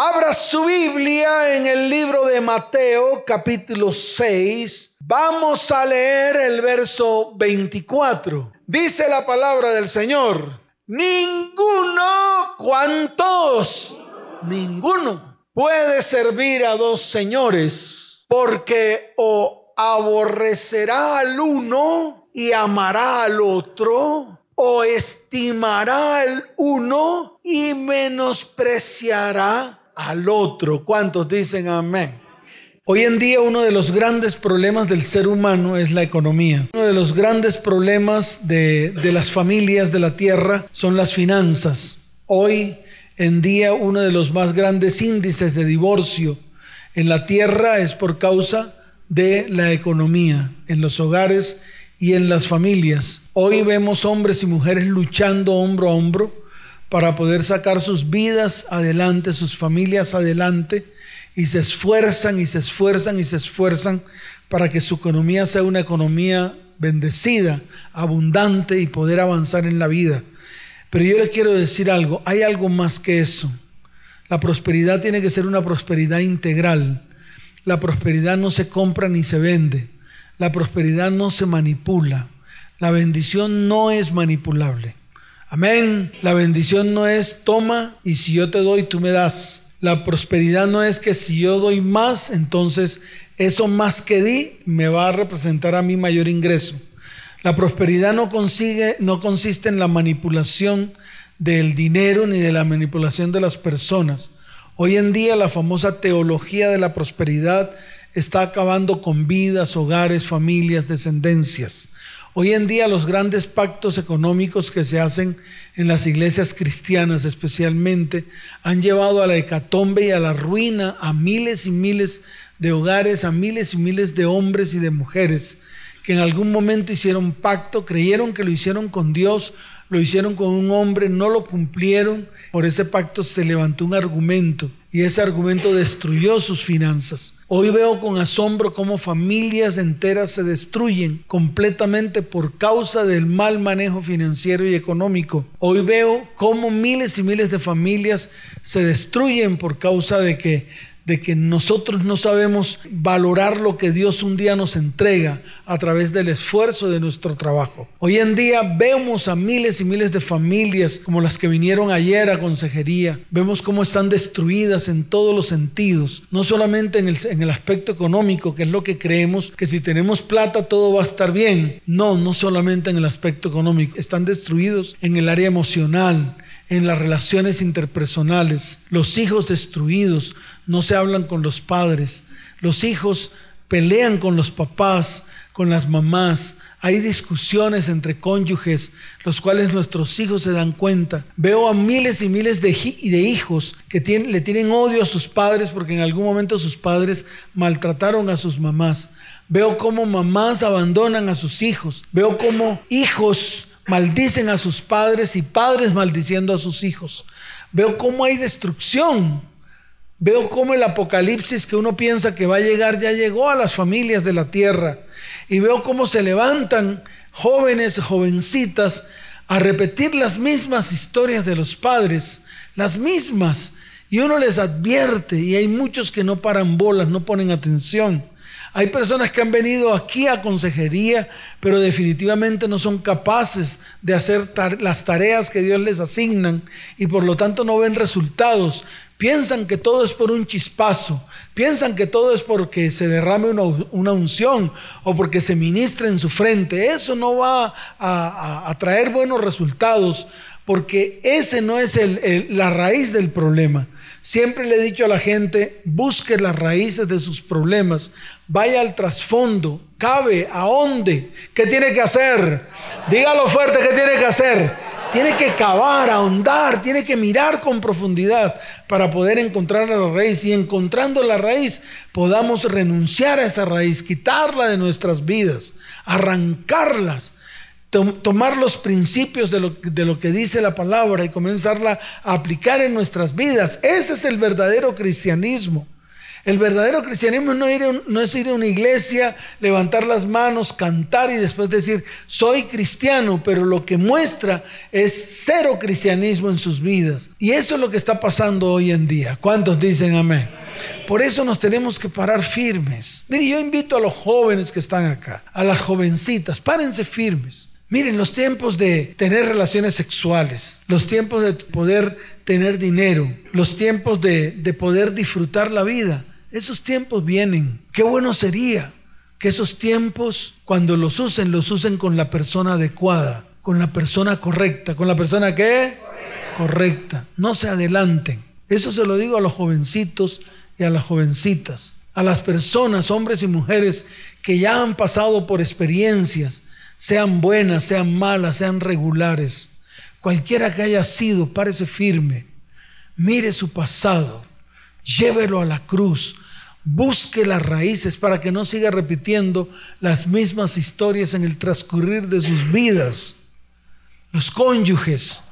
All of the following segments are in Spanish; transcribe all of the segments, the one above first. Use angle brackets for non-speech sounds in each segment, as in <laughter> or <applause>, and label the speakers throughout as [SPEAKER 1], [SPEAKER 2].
[SPEAKER 1] Abra su Biblia en el libro de Mateo capítulo 6. Vamos a leer el verso 24. Dice la palabra del Señor. Ninguno, ¿cuántos? Ninguno puede servir a dos señores porque o aborrecerá al uno y amará al otro o estimará al uno y menospreciará al otro. ¿Cuántos dicen amén? Hoy en día uno de los grandes problemas del ser humano es la economía. Uno de los grandes problemas de, de las familias de la tierra son las finanzas. Hoy en día uno de los más grandes índices de divorcio en la tierra es por causa de la economía en los hogares y en las familias. Hoy vemos hombres y mujeres luchando hombro a hombro para poder sacar sus vidas adelante, sus familias adelante, y se esfuerzan y se esfuerzan y se esfuerzan para que su economía sea una economía bendecida, abundante y poder avanzar en la vida. Pero yo les quiero decir algo, hay algo más que eso. La prosperidad tiene que ser una prosperidad integral. La prosperidad no se compra ni se vende. La prosperidad no se manipula. La bendición no es manipulable. Amén. La bendición no es toma y si yo te doy, tú me das. La prosperidad no es que si yo doy más, entonces eso más que di me va a representar a mí mayor ingreso. La prosperidad no, consigue, no consiste en la manipulación del dinero ni de la manipulación de las personas. Hoy en día la famosa teología de la prosperidad está acabando con vidas, hogares, familias, descendencias. Hoy en día los grandes pactos económicos que se hacen en las iglesias cristianas especialmente han llevado a la hecatombe y a la ruina a miles y miles de hogares, a miles y miles de hombres y de mujeres que en algún momento hicieron pacto, creyeron que lo hicieron con Dios, lo hicieron con un hombre, no lo cumplieron. Por ese pacto se levantó un argumento y ese argumento destruyó sus finanzas. Hoy veo con asombro cómo familias enteras se destruyen completamente por causa del mal manejo financiero y económico. Hoy veo cómo miles y miles de familias se destruyen por causa de que de que nosotros no sabemos valorar lo que Dios un día nos entrega a través del esfuerzo de nuestro trabajo. Hoy en día vemos a miles y miles de familias como las que vinieron ayer a consejería. Vemos cómo están destruidas en todos los sentidos, no solamente en el, en el aspecto económico, que es lo que creemos, que si tenemos plata todo va a estar bien. No, no solamente en el aspecto económico, están destruidos en el área emocional en las relaciones interpersonales, los hijos destruidos, no se hablan con los padres, los hijos pelean con los papás, con las mamás, hay discusiones entre cónyuges, los cuales nuestros hijos se dan cuenta. Veo a miles y miles de, hijos que le tienen odio a sus padres porque en algún momento sus padres maltrataron a sus mamás. Veo cómo mamás abandonan a sus hijos. Veo cómo hijos maldicen a sus padres y padres maldiciendo a sus hijos. Veo cómo hay destrucción. Veo cómo el apocalipsis que uno piensa que va a llegar ya llegó a las familias de la tierra. Y veo cómo se levantan jóvenes, jovencitas, a repetir las mismas historias de los padres, las mismas. Y uno les advierte y hay muchos que no paran bolas, no ponen atención. Hay personas que han venido aquí a consejería, pero definitivamente no son capaces de hacer las tareas que Dios les asignan y por lo tanto no ven resultados. Piensan que todo es por un chispazo, piensan que todo es porque se derrame una, unción o porque se ministra en su frente. Eso no va a, traer buenos resultados porque ese no es la raíz del problema. Siempre le he dicho a la gente, busque las raíces de sus problemas, vaya al trasfondo, cabe, a dónde, qué tiene que hacer. Dígalo fuerte, ¿qué tiene que hacer? Tiene que cavar, ahondar, tiene que mirar con profundidad para poder encontrar la raíz y encontrando la raíz podamos renunciar a esa raíz, quitarla de nuestras vidas, arrancarlas tomar los principios de lo, de lo, que dice la palabra y comenzarla a aplicar en nuestras vidas. Ese es el verdadero cristianismo. El verdadero cristianismo no, es ir a una iglesia, levantar las manos, cantar y después decir, soy cristiano, pero lo que muestra es cero cristianismo en sus vidas. Y eso es lo que está pasando hoy en día. ¿Cuántos dicen amén? Por eso nos tenemos que parar firmes. Mire, yo invito a los jóvenes que están acá, a las jovencitas, párense firmes. Miren, los tiempos de tener relaciones sexuales, los tiempos de poder tener dinero, los tiempos de poder disfrutar la vida, esos tiempos vienen. Qué bueno sería que esos tiempos, cuando los usen, los usen con la persona adecuada, con la persona correcta. ¿Con la persona qué? Correcta. No se adelanten. Eso se lo digo a los jovencitos y a las jovencitas, a las personas, hombres y mujeres, que ya han pasado por experiencias, sean buenas, sean malas, sean regulares. Cualquiera que haya sido, párese firme. Mire su pasado llévelo a la cruz, busque las raíces para que no siga repitiendo las mismas historias en el transcurrir de sus vidas. Los cónyuges,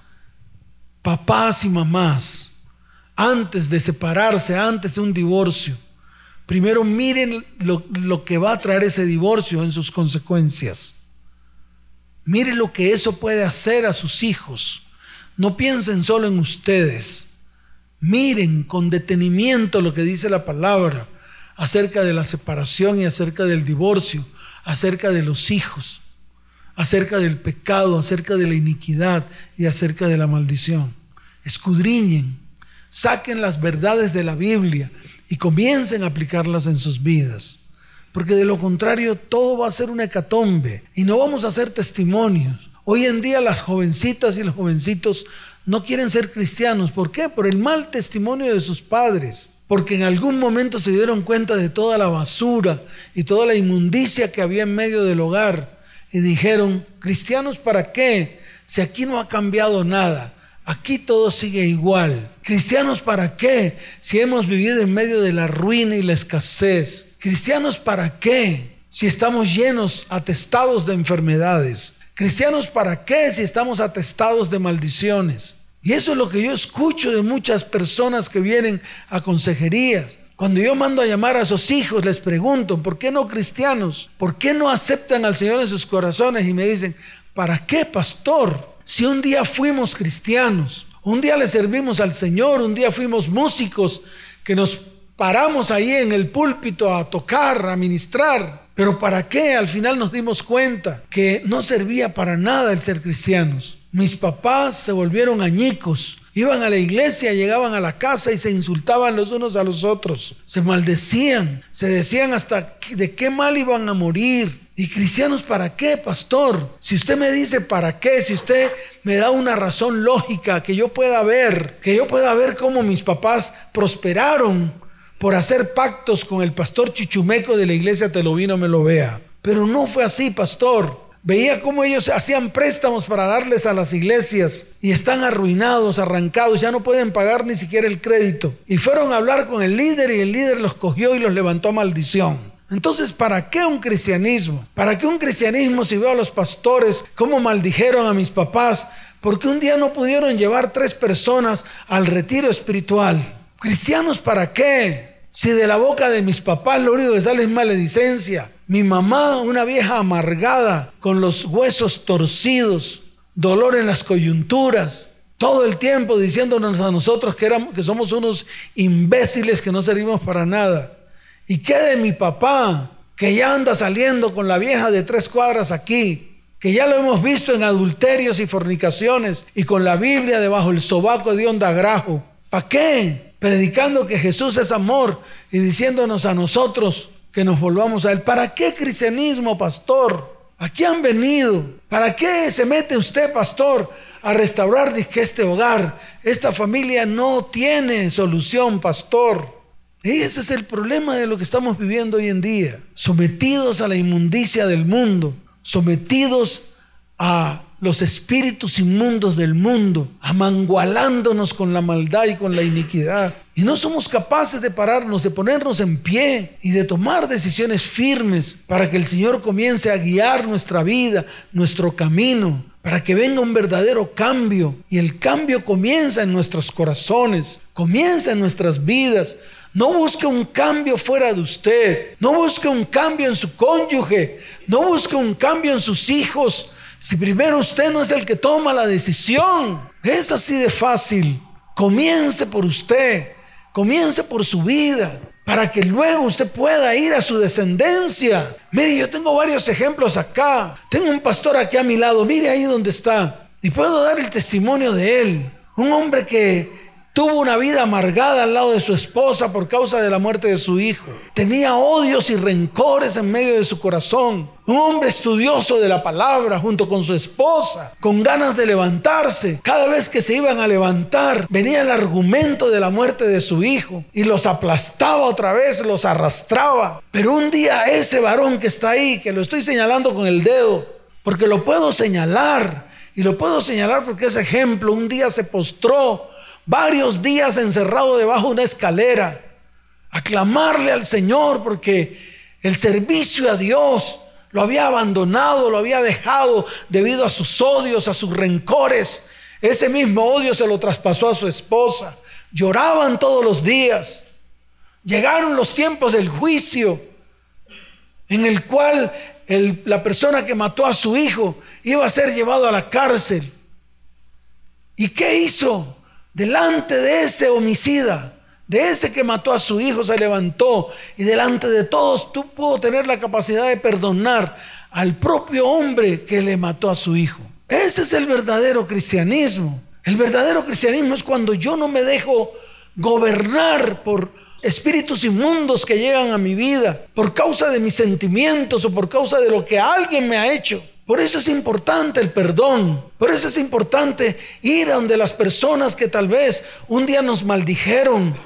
[SPEAKER 1] papás y mamás, antes de separarse, antes de un divorcio, primero miren lo, lo que va a traer ese divorcio en sus consecuencias. Miren lo que eso puede hacer a sus hijos. No piensen solo en ustedes. Miren con detenimiento lo que dice la palabra acerca de la separación y acerca del divorcio, acerca de los hijos, acerca del pecado, acerca de la iniquidad y acerca de la maldición. Escudriñen, saquen las verdades de la Biblia y comiencen a aplicarlas en sus vidas. Porque de lo contrario todo va a ser una hecatombe y no vamos a hacer testimonios. Hoy en día las jovencitas y los jovencitos no quieren ser cristianos. ¿Por qué? Por el mal testimonio de sus padres. Porque en algún momento se dieron cuenta de toda la basura y toda la inmundicia que había en medio del hogar. Y dijeron, cristianos, ¿para qué? Si aquí no ha cambiado nada. Aquí todo sigue igual. Cristianos, ¿para qué? Si hemos vivido en medio de la ruina y la escasez. Cristianos, ¿para qué? Si estamos llenos, atestados de enfermedades. Cristianos, ¿para qué si estamos atestados de maldiciones? Y eso es lo que yo escucho de muchas personas que vienen a consejerías. Cuando yo mando a llamar a sus hijos, les pregunto, ¿por qué no cristianos? ¿Por qué no aceptan al Señor en sus corazones? Y me dicen, ¿para qué, pastor? Si un día fuimos cristianos, un día le servimos al Señor, un día fuimos músicos que nos paramos ahí en el púlpito a tocar, a ministrar. Pero ¿para qué? Al final nos dimos cuenta que no servía para nada el ser cristianos. Mis papás se volvieron añicos. Iban a la iglesia, llegaban a la casa y se insultaban los unos a los otros. Se maldecían, se decían hasta de qué mal iban a morir. ¿Y cristianos para qué, pastor? Si usted me dice para qué, si usted me da una razón lógica que yo pueda ver, que yo pueda ver cómo mis papás prosperaron por hacer pactos con el pastor chichumeco de la iglesia Te lo vino, me lo vea. Pero no fue así, pastor. Veía cómo ellos hacían préstamos para darles a las iglesias y están arruinados, arrancados, ya no pueden pagar ni siquiera el crédito. Y fueron a hablar con el líder y el líder los cogió y los levantó a maldición. Entonces, ¿para qué un cristianismo? ¿Para qué un cristianismo si veo a los pastores cómo maldijeron a mis papás? Porque un día no pudieron llevar tres personas al retiro espiritual. ¿Cristianos para qué? Si de la boca de mis papás lo único que sale es maledicencia. Mi mamá, una vieja amargada, con los huesos torcidos, dolor en las coyunturas, todo el tiempo diciéndonos a nosotros que, somos unos imbéciles que no servimos para nada. ¿Y qué de mi papá, que ya anda saliendo con la vieja de tres cuadras aquí, que ya lo hemos visto en adulterios y fornicaciones y con la Biblia debajo del sobaco de onda grajo? ¿Para qué? Predicando que Jesús es amor y diciéndonos a nosotros que nos volvamos a Él. ¿Para qué cristianismo, pastor? ¿A qué han venido? ¿Para qué se mete usted, pastor, a restaurar este hogar? Esta familia no tiene solución, pastor. Y ese es el problema de lo que estamos viviendo hoy en día. Sometidos a la inmundicia del mundo, sometidos a los espíritus inmundos del mundo, amangualándonos con la maldad y con la iniquidad. Y no somos capaces de pararnos, de ponernos en pie y de tomar decisiones firmes para que el Señor comience a guiar nuestra vida, nuestro camino, para que venga un verdadero cambio. Y el cambio comienza en nuestros corazones, comienza en nuestras vidas. No busque un cambio fuera de usted. No busque un cambio en su cónyuge. No busque un cambio en sus hijos. Si primero usted no es el que toma la decisión. Es así de fácil. Comience por usted. Comience por su vida para que luego usted pueda ir a su descendencia. Mire, yo tengo varios ejemplos acá. Tengo un pastor aquí a mi lado, mire ahí donde está. Y puedo dar el testimonio de él. Un hombre que Tuvo una vida amargada al lado de su esposa por causa de la muerte de su hijo. Tenía odios y rencores en medio de su corazón. Un hombre estudioso de la palabra junto con su esposa, con ganas de levantarse. Cada vez que se iban a levantar, venía el argumento de la muerte de su hijo y los aplastaba otra vez, los arrastraba. Pero un día ese varón que está ahí, que lo estoy señalando con el dedo, porque lo puedo señalar y lo puedo señalar porque ese ejemplo un día se postró varios días encerrado debajo de una escalera, a clamarle al Señor porque el servicio a Dios lo había abandonado, lo había dejado debido a sus odios, a sus rencores. Ese mismo odio se lo traspasó a su esposa. Lloraban todos los días. Llegaron los tiempos del juicio en el cual la persona que mató a su hijo iba a ser llevado a la cárcel. ¿Y qué hizo? Delante de ese homicida, de ese que mató a su hijo, se levantó y delante de todos tú pudo tener la capacidad de perdonar al propio hombre que le mató a su hijo. Ese es el verdadero cristianismo. El verdadero cristianismo es cuando yo no me dejo gobernar por espíritus inmundos que llegan a mi vida por causa de mis sentimientos o por causa de lo que alguien me ha hecho. Por eso es importante el perdón. Por eso es importante ir a donde las personas que tal vez un día nos maldijeron,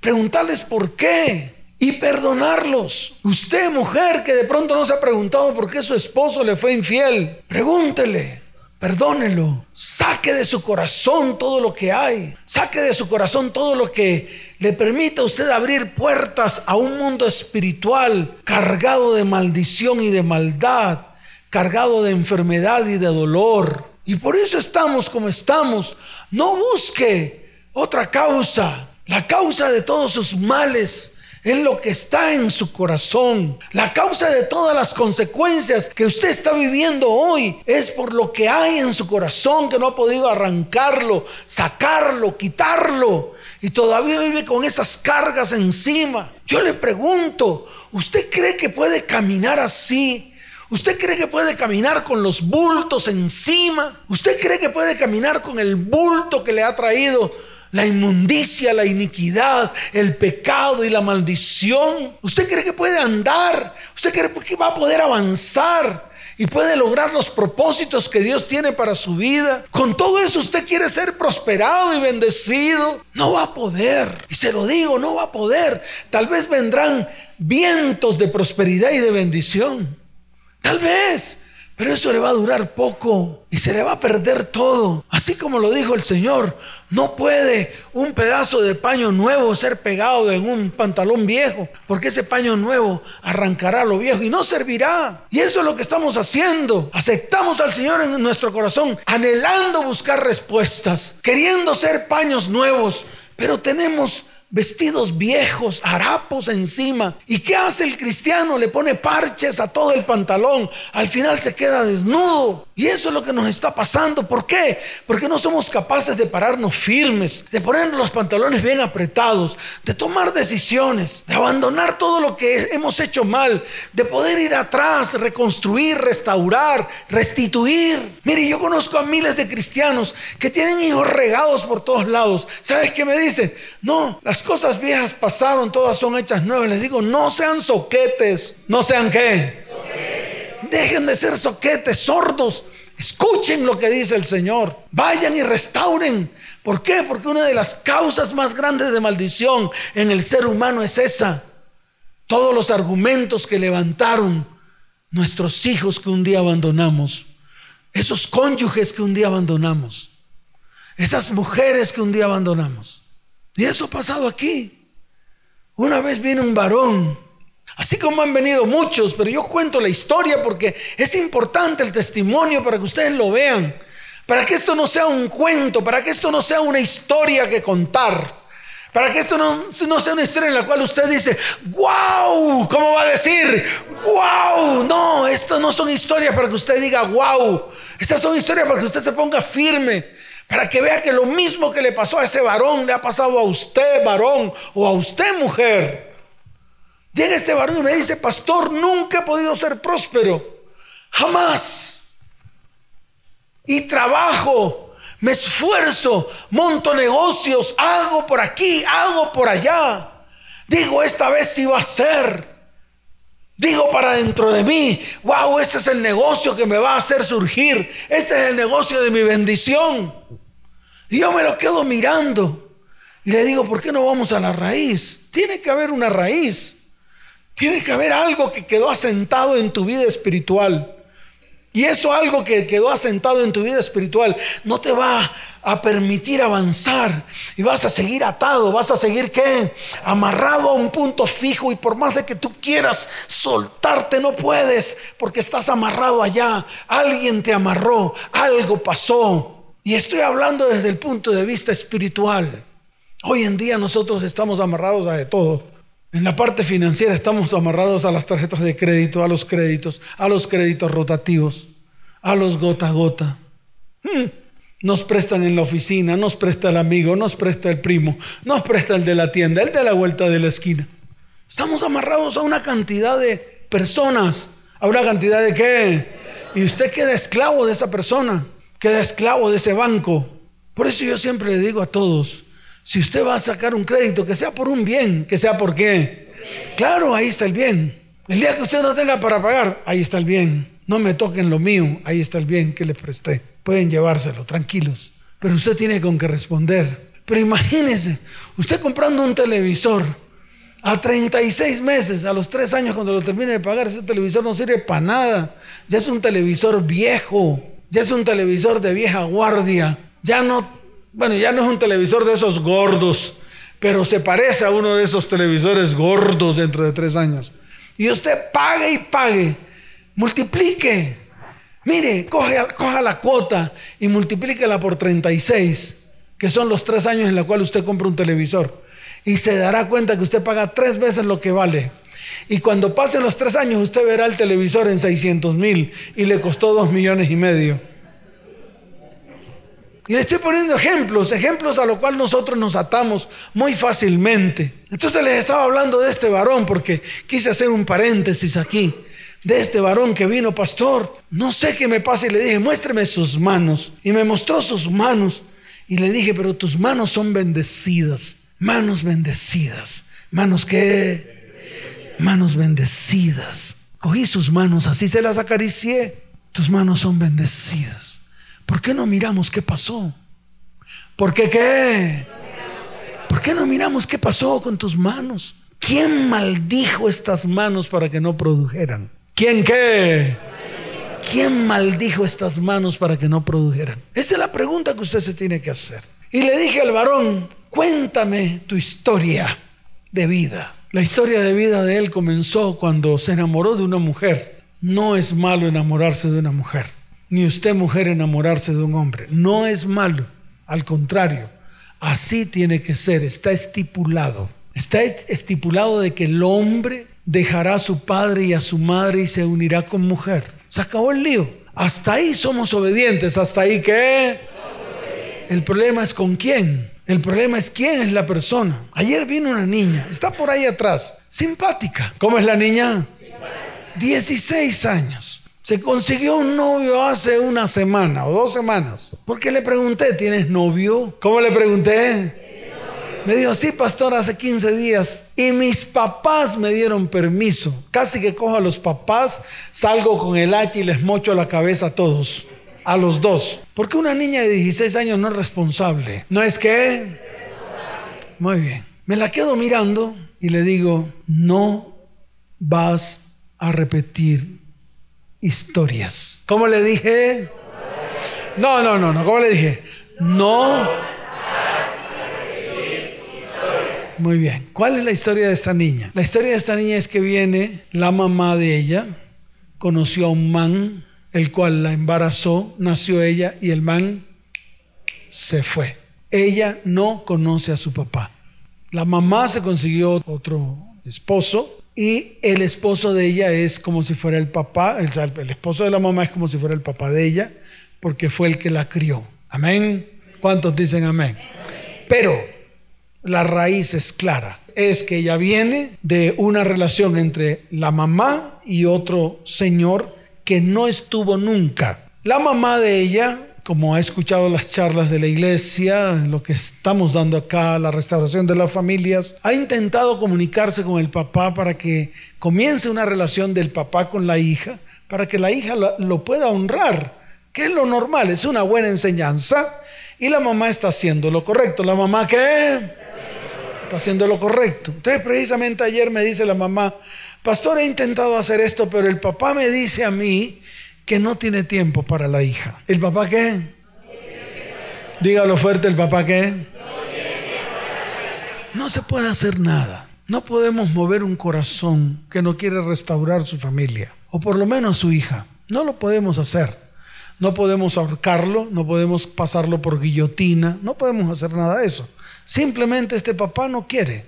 [SPEAKER 1] preguntarles por qué y perdonarlos. Usted, mujer, que de pronto no se ha preguntado por qué su esposo le fue infiel, pregúntele. Perdónelo. Saque de su corazón todo lo que hay. Saque de su corazón todo lo que le permita a usted abrir puertas a un mundo espiritual cargado de maldición y de maldad cargado de enfermedad y de dolor. Y por eso estamos como estamos. No busque otra causa. La causa de todos sus males es lo que está en su corazón. La causa de todas las consecuencias que usted está viviendo hoy es por lo que hay en su corazón que no ha podido arrancarlo, sacarlo, quitarlo. Y todavía vive con esas cargas encima. Yo le pregunto, ¿usted cree que puede caminar así? ¿Usted cree que puede caminar con los bultos encima? ¿Usted cree que puede caminar con el bulto que le ha traído la inmundicia, la iniquidad, el pecado y la maldición? ¿Usted cree que puede andar? ¿Usted cree que va a poder avanzar? y puede lograr los propósitos que Dios tiene para su vida. Con todo eso usted quiere ser prosperado y bendecido. No va a poder. Y se lo digo, no va a poder. Tal vez vendrán vientos de prosperidad y de bendición. Tal vez, pero eso le va a durar poco y se le va a perder todo. Así como lo dijo el Señor, no puede un pedazo de paño nuevo ser pegado en un pantalón viejo, porque ese paño nuevo arrancará lo viejo y no servirá. Y eso es lo que estamos haciendo. Aceptamos al Señor en nuestro corazón, anhelando buscar respuestas, queriendo ser paños nuevos, pero tenemos vestidos viejos, harapos encima. ¿Y qué hace el cristiano? Le pone parches a todo el pantalón. Al final se queda desnudo. Y eso es lo que nos está pasando. ¿Por qué? Porque no somos capaces de pararnos firmes, de poner los pantalones bien apretados, de tomar decisiones, de abandonar todo lo que hemos hecho mal, de poder ir atrás, reconstruir, restaurar, restituir. Mire, yo conozco a miles de cristianos que tienen hijos regados por todos lados. ¿Sabes qué me dicen? No, las cosas viejas pasaron, todas son hechas nuevas. Les digo, no sean soquetes. ¿No sean qué? Dejen de ser soquetes, sordos. Escuchen lo que dice el Señor. Vayan y restauren. ¿Por qué? Porque una de las causas más grandes de maldición en el ser humano es esa. Todos los argumentos que levantaron nuestros hijos que un día abandonamos. Esos cónyuges que un día abandonamos. Esas mujeres que un día abandonamos. Y eso ha pasado aquí. Una vez viene un varón, así como han venido muchos, pero yo cuento la historia porque es importante el testimonio para que ustedes lo vean, para que esto no sea un cuento, para que esto no sea una historia que contar, Para que esto no, no, sea una historia en la cual usted dice, wow, ¿cómo va a decir? Wow, no, estas no son historias para que usted diga, wow. Estas son historias para que usted se ponga firme, para que vea que lo mismo que le pasó a ese varón le ha pasado a usted, varón, o a usted, mujer. Llega este varón y me dice, pastor, nunca he podido ser próspero, jamás. Y trabajo, me esfuerzo, monto negocios, hago por aquí, hago por allá. Digo, esta vez sí va a ser. Digo para dentro de mí, wow, este es el negocio que me va a hacer surgir. Este es el negocio de mi bendición. Y yo me lo quedo mirando. Y le digo, ¿por qué no vamos a la raíz? Tiene que haber una raíz. Tiene que haber algo que quedó asentado en tu vida espiritual. Y eso algo que quedó asentado en tu vida espiritual no te va a permitir avanzar y vas a seguir atado, vas a seguir qué? Amarrado a un punto fijo y por más de que tú quieras soltarte no puedes porque estás amarrado allá. Alguien te amarró, algo pasó. Y estoy hablando desde el punto de vista espiritual. Hoy en día nosotros estamos amarrados a de todo. En la parte financiera estamos amarrados a las tarjetas de crédito, a los créditos, a los créditos rotativos, a los gota a gota. Hmm. Nos prestan en la oficina, nos presta el amigo, nos presta el primo, nos presta el de la tienda, el de la vuelta de la esquina. Estamos amarrados a una cantidad de personas, a una cantidad de qué. Y usted queda esclavo de esa persona, queda esclavo de ese banco. Por eso yo siempre le digo a todos, si usted va a sacar un crédito, que sea por un bien, que sea por qué. Claro, ahí está el bien. El día que usted no tenga para pagar, ahí está el bien. No me toquen lo mío, ahí está el bien que le presté. Pueden llevárselo, tranquilos. Pero usted tiene con qué responder. Pero imagínese, usted comprando un televisor a 36 meses, a los 3 años cuando lo termine de pagar, ese televisor no sirve para nada. Ya es un televisor viejo, ya es un televisor de vieja guardia, ya no bueno, ya no es un televisor de esos gordos, pero se parece a uno de esos televisores gordos dentro de tres años. Y usted pague y pague, multiplique. Mire, coja la cuota y multiplíquela por 36, que son los tres años en los cuales usted compra un televisor. Y se dará cuenta que usted paga tres veces lo que vale. Y cuando pasen los tres años, usted verá el televisor en 600 mil y le costó dos millones y medio. Y le estoy poniendo ejemplos, ejemplos a lo cual nosotros nos atamos muy fácilmente. Entonces les estaba hablando de este varón porque quise hacer un paréntesis aquí. De este varón que vino, pastor, no sé qué me pasa. Y le dije, muéstreme sus manos. Y me mostró sus manos. Y le dije, pero tus manos son bendecidas. Manos bendecidas. Manos que... Manos bendecidas. Cogí sus manos, así se las acaricié. Tus manos son bendecidas. ¿Por qué no miramos qué pasó? ¿Por qué qué? ¿Por qué no miramos qué pasó con tus manos? ¿Quién maldijo estas manos para que no produjeran? ¿Quién qué? ¿Quién maldijo estas manos para que no produjeran? Esa es la pregunta que usted se tiene que hacer. Y le dije al varón, cuéntame tu historia de vida. La historia de vida de él comenzó cuando se enamoró de una mujer. No es malo enamorarse de una mujer ni usted mujer enamorarse de un hombre. No es malo, al contrario, así tiene que ser, está estipulado. Está estipulado de que el hombre dejará a su padre y a su madre y se unirá con mujer. Se acabó el lío. Hasta ahí somos obedientes, hasta ahí que... El problema es con quién. El problema es quién es la persona. Ayer vino una niña, está por ahí atrás, simpática. ¿Cómo es la niña? 16 años. Se consiguió un novio hace una semana o dos semanas. Porque le pregunté, ¿tienes novio? ¿Cómo le pregunté? Me dijo, sí, pastor, hace 15 días. Y mis papás me dieron permiso. Casi que cojo a los papás, salgo con el hacha y les mocho la cabeza a todos. A los dos. Porque una niña de 16 años no es responsable. ¿No es que? Muy bien. Me la quedo mirando y le digo, no vas a repetir historias. ¿Cómo le dije? No, no, no, no. ¿Cómo le dije? No. Muy bien. ¿Cuál es la historia de esta niña? La historia de esta niña es que viene la mamá de ella, conoció a un man, el cual la embarazó, nació ella y el man se fue. Ella no conoce a su papá. La mamá se consiguió otro esposo y el esposo de ella es como si fuera el papá, el, esposo de la mamá es como si fuera el papá de ella, porque fue el que la crió. Amén. ¿Cuántos dicen amén? Pero la raíz es clara. Es que ella viene de una relación entre la mamá y otro señor que no estuvo nunca. La mamá de ella como ha escuchado las charlas de la iglesia, lo que estamos dando acá, la restauración de las familias, ha intentado comunicarse con el papá para que comience una relación del papá con la hija, para que la hija lo, pueda honrar, que es lo normal, es una buena enseñanza, y la mamá está haciendo lo correcto. ¿La mamá qué? Está haciendo lo correcto. Entonces precisamente ayer me dice la mamá, pastor, he intentado hacer esto, pero el papá me dice a mí, que no tiene tiempo para la hija. ¿El papá qué? Dígalo fuerte, ¿el papá qué? No se puede hacer nada. No podemos mover un corazón que no quiere restaurar su familia, o por lo menos su hija. No lo podemos hacer. No podemos ahorcarlo, no podemos pasarlo por guillotina, no podemos hacer nada de eso. Simplemente este papá no quiere.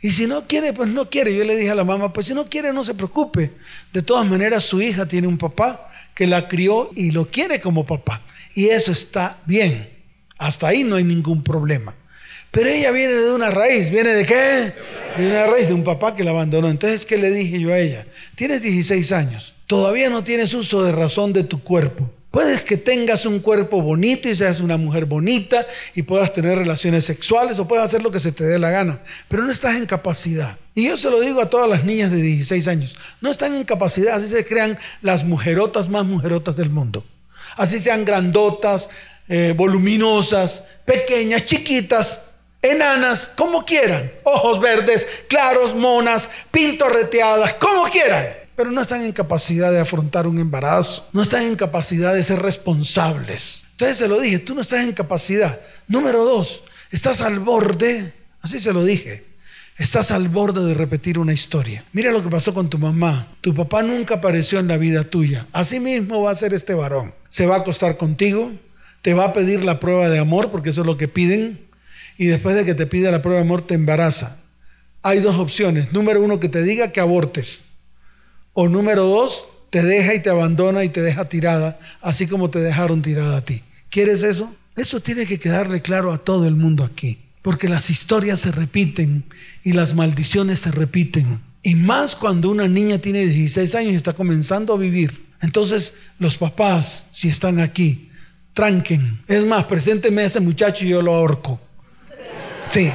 [SPEAKER 1] Y si no quiere, pues no quiere. Yo le dije a la mamá, pues si no quiere, no se preocupe. De todas maneras, su hija tiene un papá que la crió y lo quiere como papá. Y eso está bien. Hasta ahí no hay ningún problema. Pero ella viene de una raíz. ¿Viene de qué? De una raíz de un papá que la abandonó. Entonces, ¿qué le dije yo a ella? Tienes 16 años. Todavía no tienes uso de razón de tu cuerpo. Puedes que tengas un cuerpo bonito y seas una mujer bonita y puedas tener relaciones sexuales o puedas hacer lo que se te dé la gana, pero no estás en capacidad. Y yo se lo digo a todas las niñas de 16 años, no están en capacidad, así se crean las mujerotas más mujerotas del mundo. Así sean grandotas, eh, voluminosas, pequeñas, chiquitas, enanas, como quieran, ojos verdes, claros, monas, pintorreteadas, como quieran pero no están en capacidad de afrontar un embarazo, no están en capacidad de ser responsables. Entonces se lo dije, tú no estás en capacidad. Número dos, estás al borde, así se lo dije, estás al borde de repetir una historia. Mira lo que pasó con tu mamá. Tu papá nunca apareció en la vida tuya. Así mismo va a ser este varón. Se va a acostar contigo, te va a pedir la prueba de amor, porque eso es lo que piden, y después de que te pida la prueba de amor te embaraza. Hay dos opciones. Número uno, que te diga que abortes. O número dos, te deja y te abandona y te deja tirada, así como te dejaron tirada a ti. ¿Quieres eso? Eso tiene que quedarle claro a todo el mundo aquí, porque las historias se repiten y las maldiciones se repiten. Y más cuando una niña tiene 16 años y está comenzando a vivir. Entonces, los papás, si están aquí, tranquen. Es más, presénteme a ese muchacho y yo lo ahorco. Sí,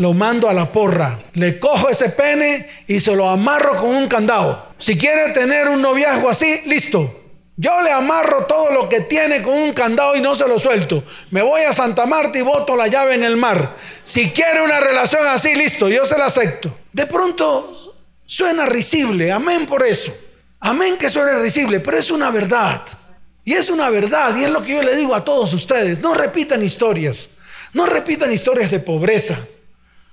[SPEAKER 1] lo mando a la porra. Le cojo ese pene y se lo amarro con un candado. Si quiere tener un noviazgo así, listo. Yo le amarro todo lo que tiene con un candado y no se lo suelto. Me voy a Santa Marta y boto la llave en el mar. Si quiere una relación así, listo, yo se la acepto. De pronto suena risible, amén por eso. Amén que suene risible, pero es una verdad. Y es una verdad, y es lo que yo le digo a todos ustedes. No repitan historias. No repitan historias de pobreza.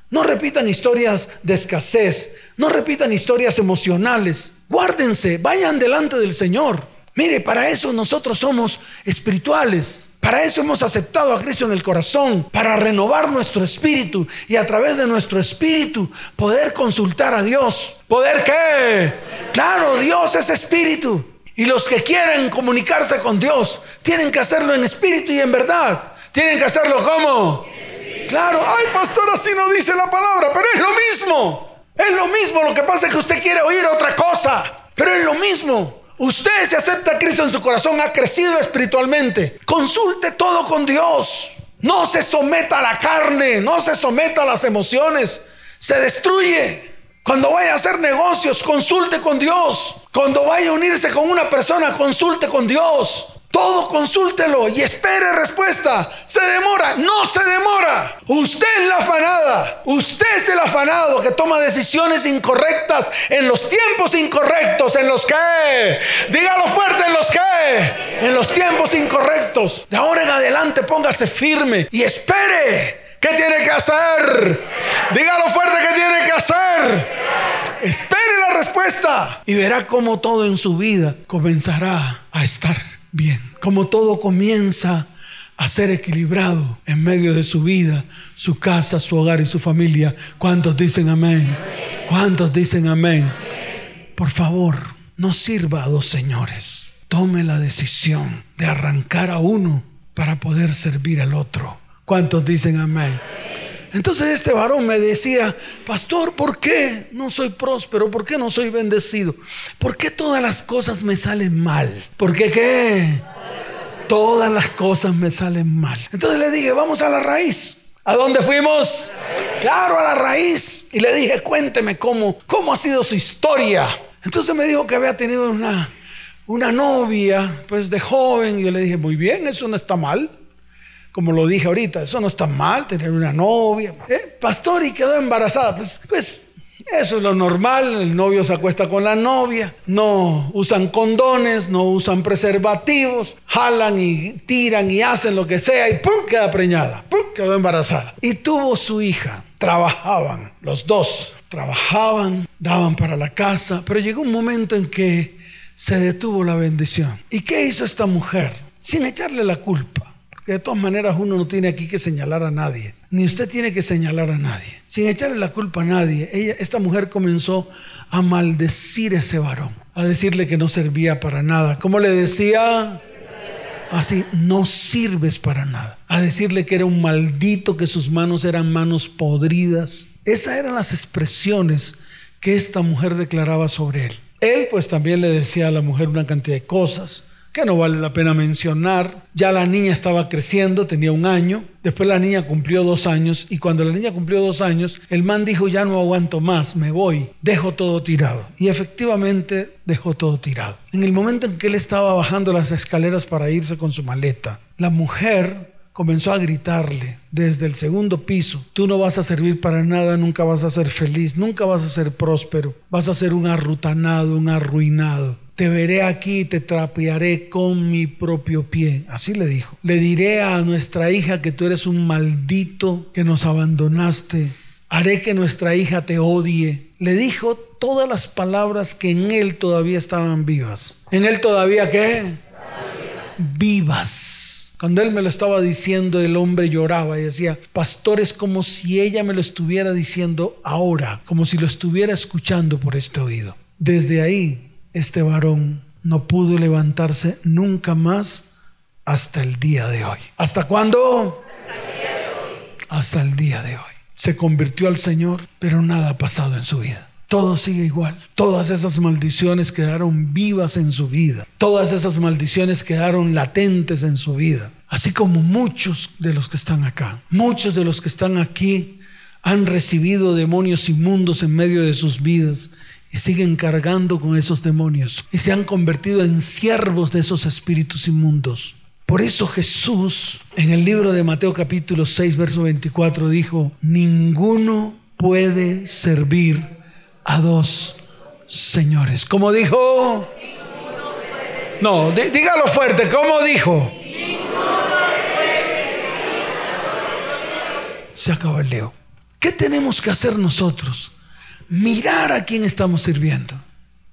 [SPEAKER 1] No repitan historias de escasez. No repitan historias emocionales. Guárdense, vayan delante del Señor. Mire, para eso nosotros somos espirituales. Para eso hemos aceptado a Cristo en el corazón, para renovar nuestro espíritu y a través de nuestro espíritu poder consultar a Dios. ¿Poder qué? Claro, Dios es espíritu. Y los que quieren comunicarse con Dios tienen que hacerlo en espíritu y en verdad. Tienen que hacerlo como. Claro, ay pastor, así no dice la palabra, pero es lo mismo. Es lo mismo, lo que pasa es que usted quiere oír otra cosa, pero es lo mismo. Usted se acepta a Cristo en su corazón, ha crecido espiritualmente. Consulte todo con Dios. No se someta a la carne, no se someta a las emociones. Se destruye. Cuando vaya a hacer negocios, consulte con Dios. Cuando vaya a unirse con una persona, consulte con Dios. Todo consúltelo y espere respuesta. ¿Se demora? No se demora. Usted es la afanada. Usted es el afanado que toma decisiones incorrectas en los tiempos incorrectos. ¿En los que? Dígalo fuerte, ¿en los que? En los tiempos incorrectos. De ahora en adelante póngase firme y espere. ¿Qué tiene que hacer? Dígalo fuerte, ¿qué tiene que hacer? Espere la respuesta y verá cómo todo en su vida comenzará a estar bien. Como todo comienza a ser equilibrado en medio de su vida, su casa, su hogar y su familia. ¿Cuántos dicen amén? ¿Cuántos dicen amén? Por favor, no sirva a dos señores. Tome la decisión de arrancar a uno para poder servir al otro. ¿Cuántos dicen amén? Entonces este varón me decía, pastor, ¿por qué no soy próspero? ¿Por qué no soy bendecido? ¿Por qué todas las cosas me salen mal? ¿Por qué qué? Todas las cosas me salen mal. Entonces le dije, vamos a la raíz. ¿A dónde fuimos? Claro, a la raíz. Y le dije, cuénteme cómo, cómo ha sido su historia. Entonces me dijo que había tenido una, una novia, pues de joven. Y yo le dije, muy bien, eso no está mal como lo dije ahorita, eso no está mal, tener una novia. ¿eh? Pastor, y quedó embarazada. Pues, pues eso es lo normal, el novio se acuesta con la novia, no usan condones, no usan preservativos, jalan y tiran y hacen lo que sea y ¡pum! queda preñada, ¡pum! quedó embarazada. Y tuvo su hija, trabajaban los dos, trabajaban, daban para la casa, pero llegó un momento en que se detuvo la bendición. ¿Y qué hizo esta mujer? Sin echarle la culpa de todas maneras uno no tiene aquí que señalar a nadie, ni usted tiene que señalar a nadie. Sin echarle la culpa a nadie, ella, esta mujer comenzó a maldecir a ese varón, a decirle que no servía para nada. ¿Cómo le decía? Así, no sirves para nada. A decirle que era un maldito, que sus manos eran manos podridas. Esas eran las expresiones que esta mujer declaraba sobre él. Él pues también le decía a la mujer una cantidad de cosas que no vale la pena mencionar. Ya la niña estaba creciendo, tenía un año. Después la niña cumplió dos años y cuando la niña cumplió dos años, el man dijo, ya no aguanto más, me voy, dejo todo tirado. Y efectivamente dejó todo tirado. En el momento en que él estaba bajando las escaleras para irse con su maleta, la mujer comenzó a gritarle desde el segundo piso, tú no vas a servir para nada, nunca vas a ser feliz, nunca vas a ser próspero, vas a ser un arrutanado, un arruinado te veré aquí y te trapearé con mi propio pie. Así le dijo. Le diré a nuestra hija que tú eres un maldito, que nos abandonaste. Haré que nuestra hija te odie. Le dijo todas las palabras que en él todavía estaban vivas. ¿En él todavía qué? Vivas. Cuando él me lo estaba diciendo, el hombre lloraba y decía, pastor, es como si ella me lo estuviera diciendo ahora, como si lo estuviera escuchando por este oído. Desde ahí este varón no pudo levantarse nunca más hasta el día de hoy. ¿Hasta cuándo? Hasta el día de hoy. Hasta el día de hoy. Se convirtió al Señor, pero nada ha pasado en su vida. Todo sigue igual. Todas esas maldiciones quedaron vivas en su vida. Todas esas maldiciones quedaron latentes en su vida. Así como muchos de los que están acá. Muchos de los que están aquí han recibido demonios inmundos en medio de sus vidas y siguen cargando con esos demonios y se han convertido en siervos de esos espíritus inmundos. Por eso Jesús en el libro de Mateo capítulo 6, verso 24 dijo, ninguno puede servir a dos señores. ¿Cómo dijo? No, dígalo fuerte, ¿cómo dijo? Se acabó el leo. ¿Qué tenemos que hacer nosotros? Mirar a quién estamos sirviendo,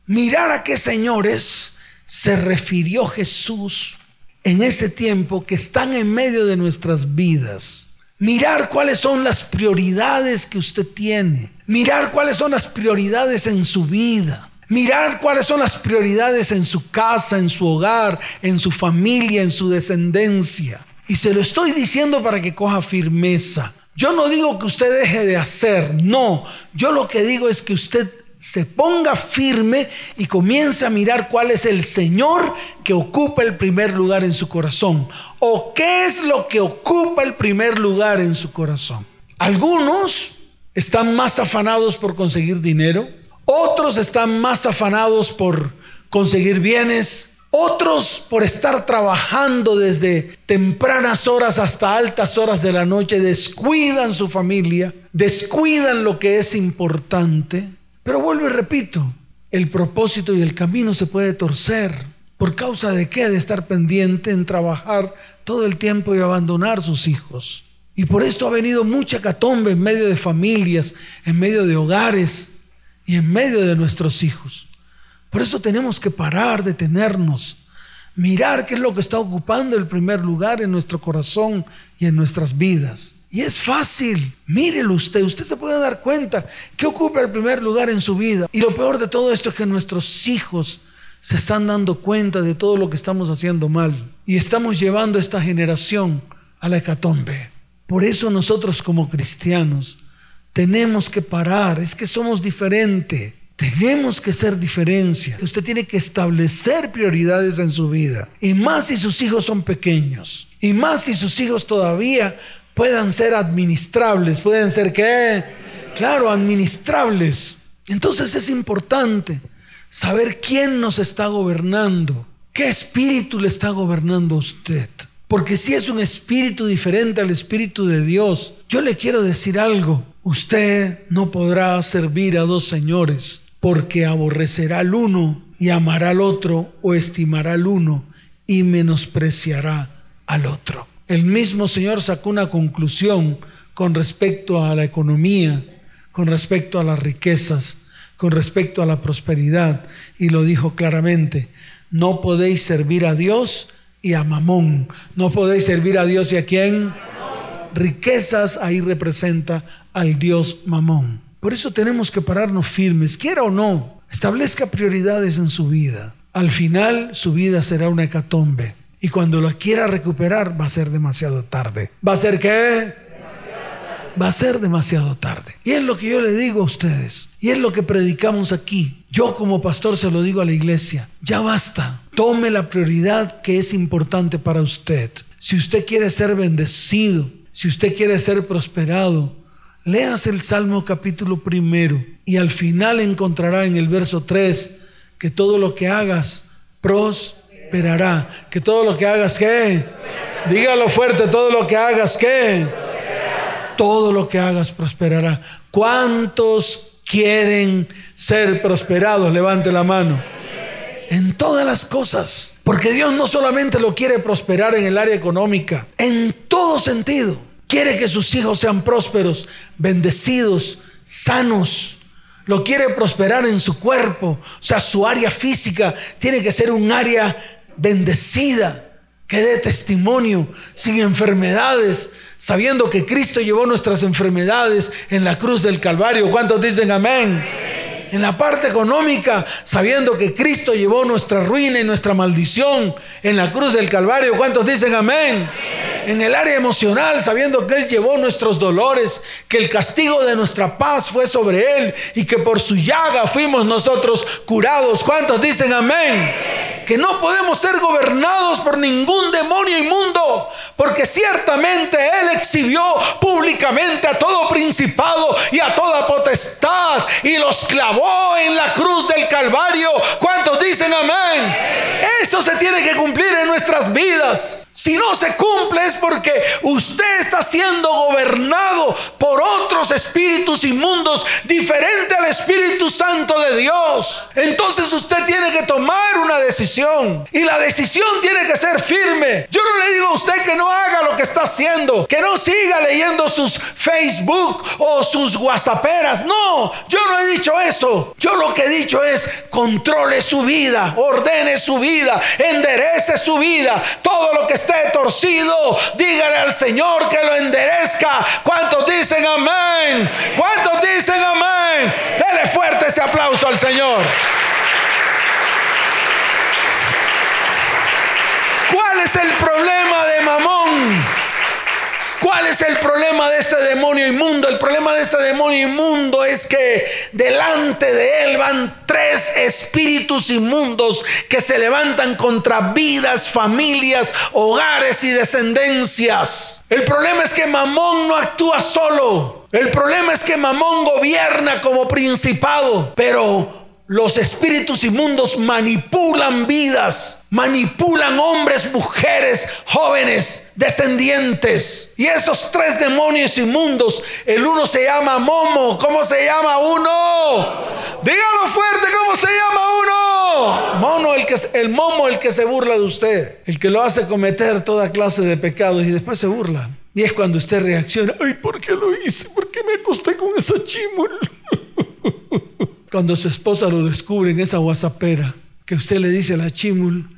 [SPEAKER 1] mirar a qué señores se refirió Jesús en ese tiempo que están en medio de nuestras vidas. Mirar cuáles son las prioridades que usted tiene. Mirar cuáles son las prioridades en su vida. Mirar cuáles son las prioridades en su casa, en su hogar, en su familia, en su descendencia. Y se lo estoy diciendo para que coja firmeza. Yo no digo que usted deje de hacer, no. Yo lo que digo es que usted se ponga firme y comience a mirar cuál es el Señor que ocupa el primer lugar en su corazón. O qué es lo que ocupa el primer lugar en su corazón. Algunos están más afanados por conseguir dinero, otros están más afanados por conseguir bienes, otros por estar trabajando desde tempranas horas hasta altas horas de la noche descuidan su familia, descuidan lo que es importante. Pero vuelvo y repito, el propósito y el camino se puede torcer. ¿Por causa de qué? De estar pendiente en trabajar todo el tiempo y abandonar sus hijos. Y por esto ha venido mucha catombe en medio de familias, en medio de hogares y en medio de nuestros hijos. Por eso tenemos que parar, detenernos, mirar qué es lo que está ocupando el primer lugar en nuestro corazón y en nuestras vidas. Y es fácil, mírelo usted, usted se puede dar cuenta que ocupa el primer lugar en su vida. Y lo peor de todo esto es que nuestros hijos se están dando cuenta de todo lo que estamos haciendo mal. Y estamos llevando esta generación a la hecatombe. Por eso nosotros como cristianos tenemos que parar, es que somos diferentes. Tenemos que ser diferencia. Usted tiene que establecer prioridades en su vida. Y más si sus hijos son pequeños. Y más si sus hijos todavía puedan ser administrables. Pueden ser qué? Claro, administrables. Entonces es importante saber quién nos está gobernando. ¿Qué espíritu le está gobernando a usted? Porque si es un espíritu diferente al espíritu de Dios, yo le quiero decir algo. Usted no podrá servir a dos señores porque aborrecerá al uno y amará al otro o estimará al uno y menospreciará al otro. El mismo Señor sacó una conclusión con respecto a la economía, con respecto a las riquezas, con respecto a la prosperidad y lo dijo claramente, no podéis servir a Dios y a Mamón, no podéis servir a Dios y a quién. Riquezas ahí representa al Dios Mamón. Por eso tenemos que pararnos firmes, quiera o no. Establezca prioridades en su vida. Al final su vida será una hecatombe. Y cuando la quiera recuperar va a ser demasiado tarde. ¿Va a ser qué? Va a ser demasiado tarde. Y es lo que yo le digo a ustedes. Y es lo que predicamos aquí. Yo como pastor se lo digo a la iglesia. Ya basta. Tome la prioridad que es importante para usted. Si usted quiere ser bendecido, si usted quiere ser prosperado, Leas el Salmo capítulo primero y al final encontrará en el verso 3 que todo lo que hagas prosperará. Que todo lo que hagas, ¿qué? Dígalo fuerte, todo lo que hagas, ¿qué? Todo lo que hagas prosperará. ¿Cuántos quieren ser prosperados? Levante la mano. En todas las cosas. Porque Dios no solamente lo quiere prosperar en el área económica, en todo sentido. Quiere que sus hijos sean prósperos, bendecidos, sanos. Lo quiere prosperar en su cuerpo. O sea, su área física tiene que ser un área bendecida, que dé testimonio, sin enfermedades, sabiendo que Cristo llevó nuestras enfermedades en la cruz del Calvario. ¿Cuántos dicen amén? En la parte económica, sabiendo que Cristo llevó nuestra ruina y nuestra maldición en la cruz del Calvario. ¿Cuántos dicen amén? En el área emocional, sabiendo que Él llevó nuestros dolores, que el castigo de nuestra paz fue sobre Él y que por su llaga fuimos nosotros curados. ¿Cuántos dicen amén? Que no podemos ser gobernados por ningún demonio inmundo, porque ciertamente Él exhibió públicamente a todo principado y a toda potestad y los clavó en la cruz del Calvario. ¿Cuántos dicen amén? Eso se tiene que cumplir en nuestras vidas. Si no se cumple es porque usted está siendo gobernado por otros espíritus inmundos diferente al Espíritu Santo de Dios. Entonces usted tiene que tomar y la decisión tiene que ser firme. Yo no le digo a usted que no haga lo que está haciendo, que no siga leyendo sus Facebook o sus WhatsApperas. No, yo no he dicho eso. Yo lo que he dicho es controle su vida, ordene su vida, enderece su vida. Todo lo que esté torcido, dígale al Señor que lo enderezca. ¿Cuántos dicen amén? ¿Cuántos dicen amén? Dele fuerte ese aplauso al Señor. ¿Cuál es el problema de Mamón? ¿Cuál es el problema de este demonio inmundo? El problema de este demonio inmundo es que delante de él van tres espíritus inmundos que se levantan contra vidas, familias, hogares y descendencias. El problema es que Mamón no actúa solo. El problema es que Mamón gobierna como principado, pero los espíritus inmundos manipulan vidas, manipulan hombres, mujeres, jóvenes, descendientes. Y esos tres demonios inmundos, el uno se llama Momo. ¿Cómo se llama uno? Dígalo fuerte, ¿cómo se llama uno? Mono, el que el momo, el que se burla de usted, el que lo hace cometer toda clase de pecados y después se burla. Y es cuando usted reacciona, ay, ¿por qué lo hice? ¿Por qué me acosté con esa chimul? <laughs> Cuando su esposa lo descubre en esa guasapera, que usted le dice a la chimul,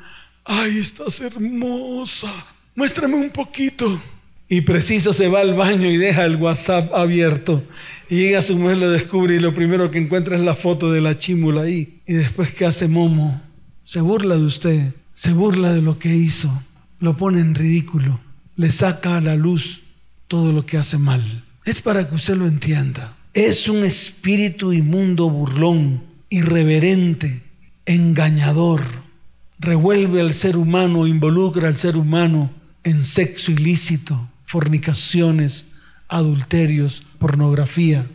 [SPEAKER 1] ay, estás hermosa, muéstrame un poquito. Y preciso se va al baño y deja el WhatsApp abierto. Y llega su mujer, lo descubre y lo primero que encuentra es la foto de la chímula ahí. Y después, ¿qué hace Momo? Se burla de usted, se burla de lo que hizo, lo pone en ridículo, le saca a la luz todo lo que hace mal. Es para que usted lo entienda. Es un espíritu inmundo, burlón, irreverente, engañador. Revuelve al ser humano, involucra al ser humano en sexo ilícito, fornicaciones, adulterios, pornografía.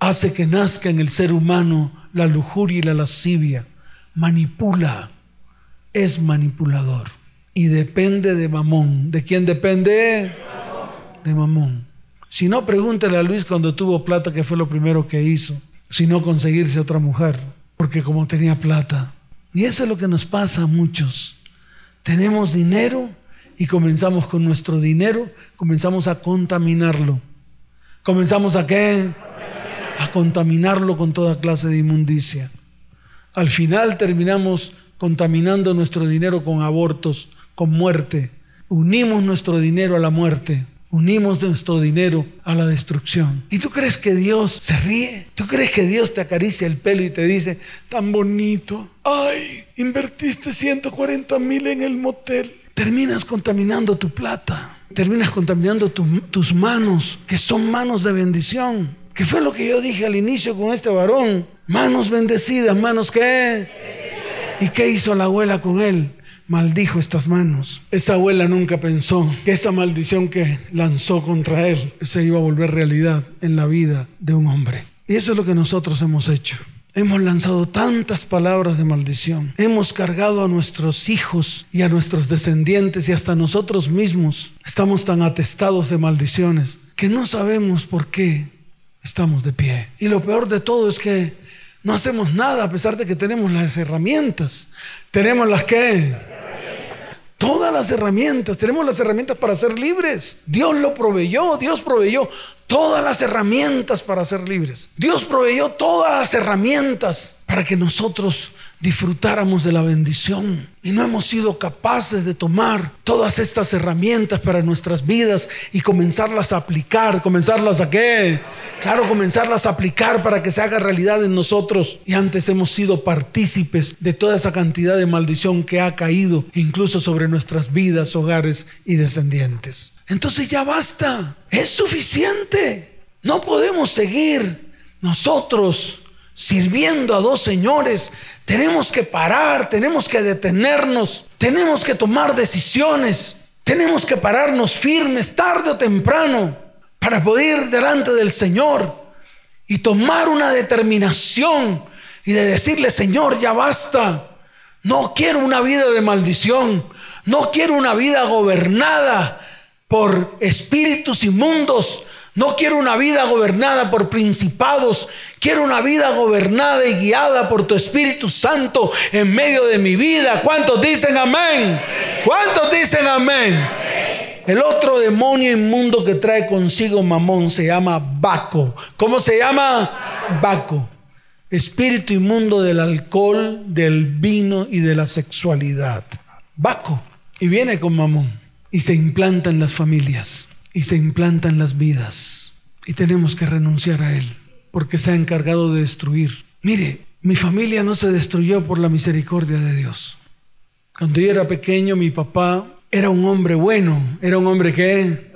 [SPEAKER 1] Hace que nazca en el ser humano la lujuria y la lascivia. Manipula, es manipulador. Y depende de Mamón. ¿De quién depende? De Mamón. Si no, pregúntale a Luis cuando tuvo plata, qué fue lo primero que hizo. Si no, conseguirse otra mujer. Porque como tenía plata. Y eso es lo que nos pasa a muchos. Tenemos dinero y comenzamos con nuestro dinero, comenzamos a contaminarlo. ¿Comenzamos a qué? A contaminarlo con toda clase de inmundicia. Al final terminamos contaminando nuestro dinero con abortos, con muerte. Unimos nuestro dinero a la muerte. Unimos nuestro dinero a la destrucción. ¿Y tú crees que Dios se ríe? ¿Tú crees que Dios te acaricia el pelo y te dice, tan bonito? Ay, invertiste 140 mil en el motel. Terminas contaminando tu plata. Terminas contaminando tus manos, que son manos de bendición. ¿Qué fue lo que yo dije al inicio con este varón? Manos bendecidas, manos que... ¿Y qué hizo la abuela con él? Maldijo estas manos. Esa abuela nunca pensó que esa maldición que lanzó contra él se iba a volver realidad en la vida de un hombre. Y eso es lo que nosotros hemos hecho. Hemos lanzado tantas palabras de maldición. Hemos cargado a nuestros hijos y a nuestros descendientes y hasta nosotros mismos. Estamos tan atestados de maldiciones que no sabemos por qué estamos de pie. Y lo peor de todo es que no hacemos nada a pesar de que tenemos las herramientas. Tenemos las que todas las herramientas, tenemos las herramientas para ser libres. Dios lo proveyó, Dios proveyó todas las herramientas para ser libres. Dios proveyó todas las herramientas para que nosotros disfrutáramos de la bendición. Y no hemos sido capaces de tomar todas estas herramientas para nuestras vidas y comenzarlas a aplicar. ¿Comenzarlas a qué? Claro, comenzarlas a aplicar para que se haga realidad en nosotros. Y antes hemos sido partícipes de toda esa cantidad de maldición que ha caído incluso sobre nuestras vidas, hogares y descendientes. Entonces ya basta, es suficiente. No podemos seguir nosotros sirviendo a dos señores. Tenemos que parar, tenemos que detenernos, tenemos que tomar decisiones, tenemos que pararnos firmes tarde o temprano para poder ir delante del Señor y tomar una determinación y de decirle, Señor, ya basta. No quiero una vida de maldición, no quiero una vida gobernada por espíritus inmundos. No quiero una vida gobernada por principados. Quiero una vida gobernada y guiada por tu Espíritu Santo en medio de mi vida. ¿Cuántos dicen amén? ¿Cuántos dicen amén? El otro demonio inmundo que trae consigo Mamón se llama Baco. ¿Cómo se llama? Baco. Espíritu inmundo del alcohol, del vino y de la sexualidad. Baco. Y viene con Mamón y se implanta en las familias y se implanta en las vidas. Y tenemos que renunciar a él porque se ha encargado de destruir. Mire, mi familia no se destruyó por la misericordia de Dios. Cuando yo era pequeño, mi papá era un hombre bueno. ¿Era un hombre qué?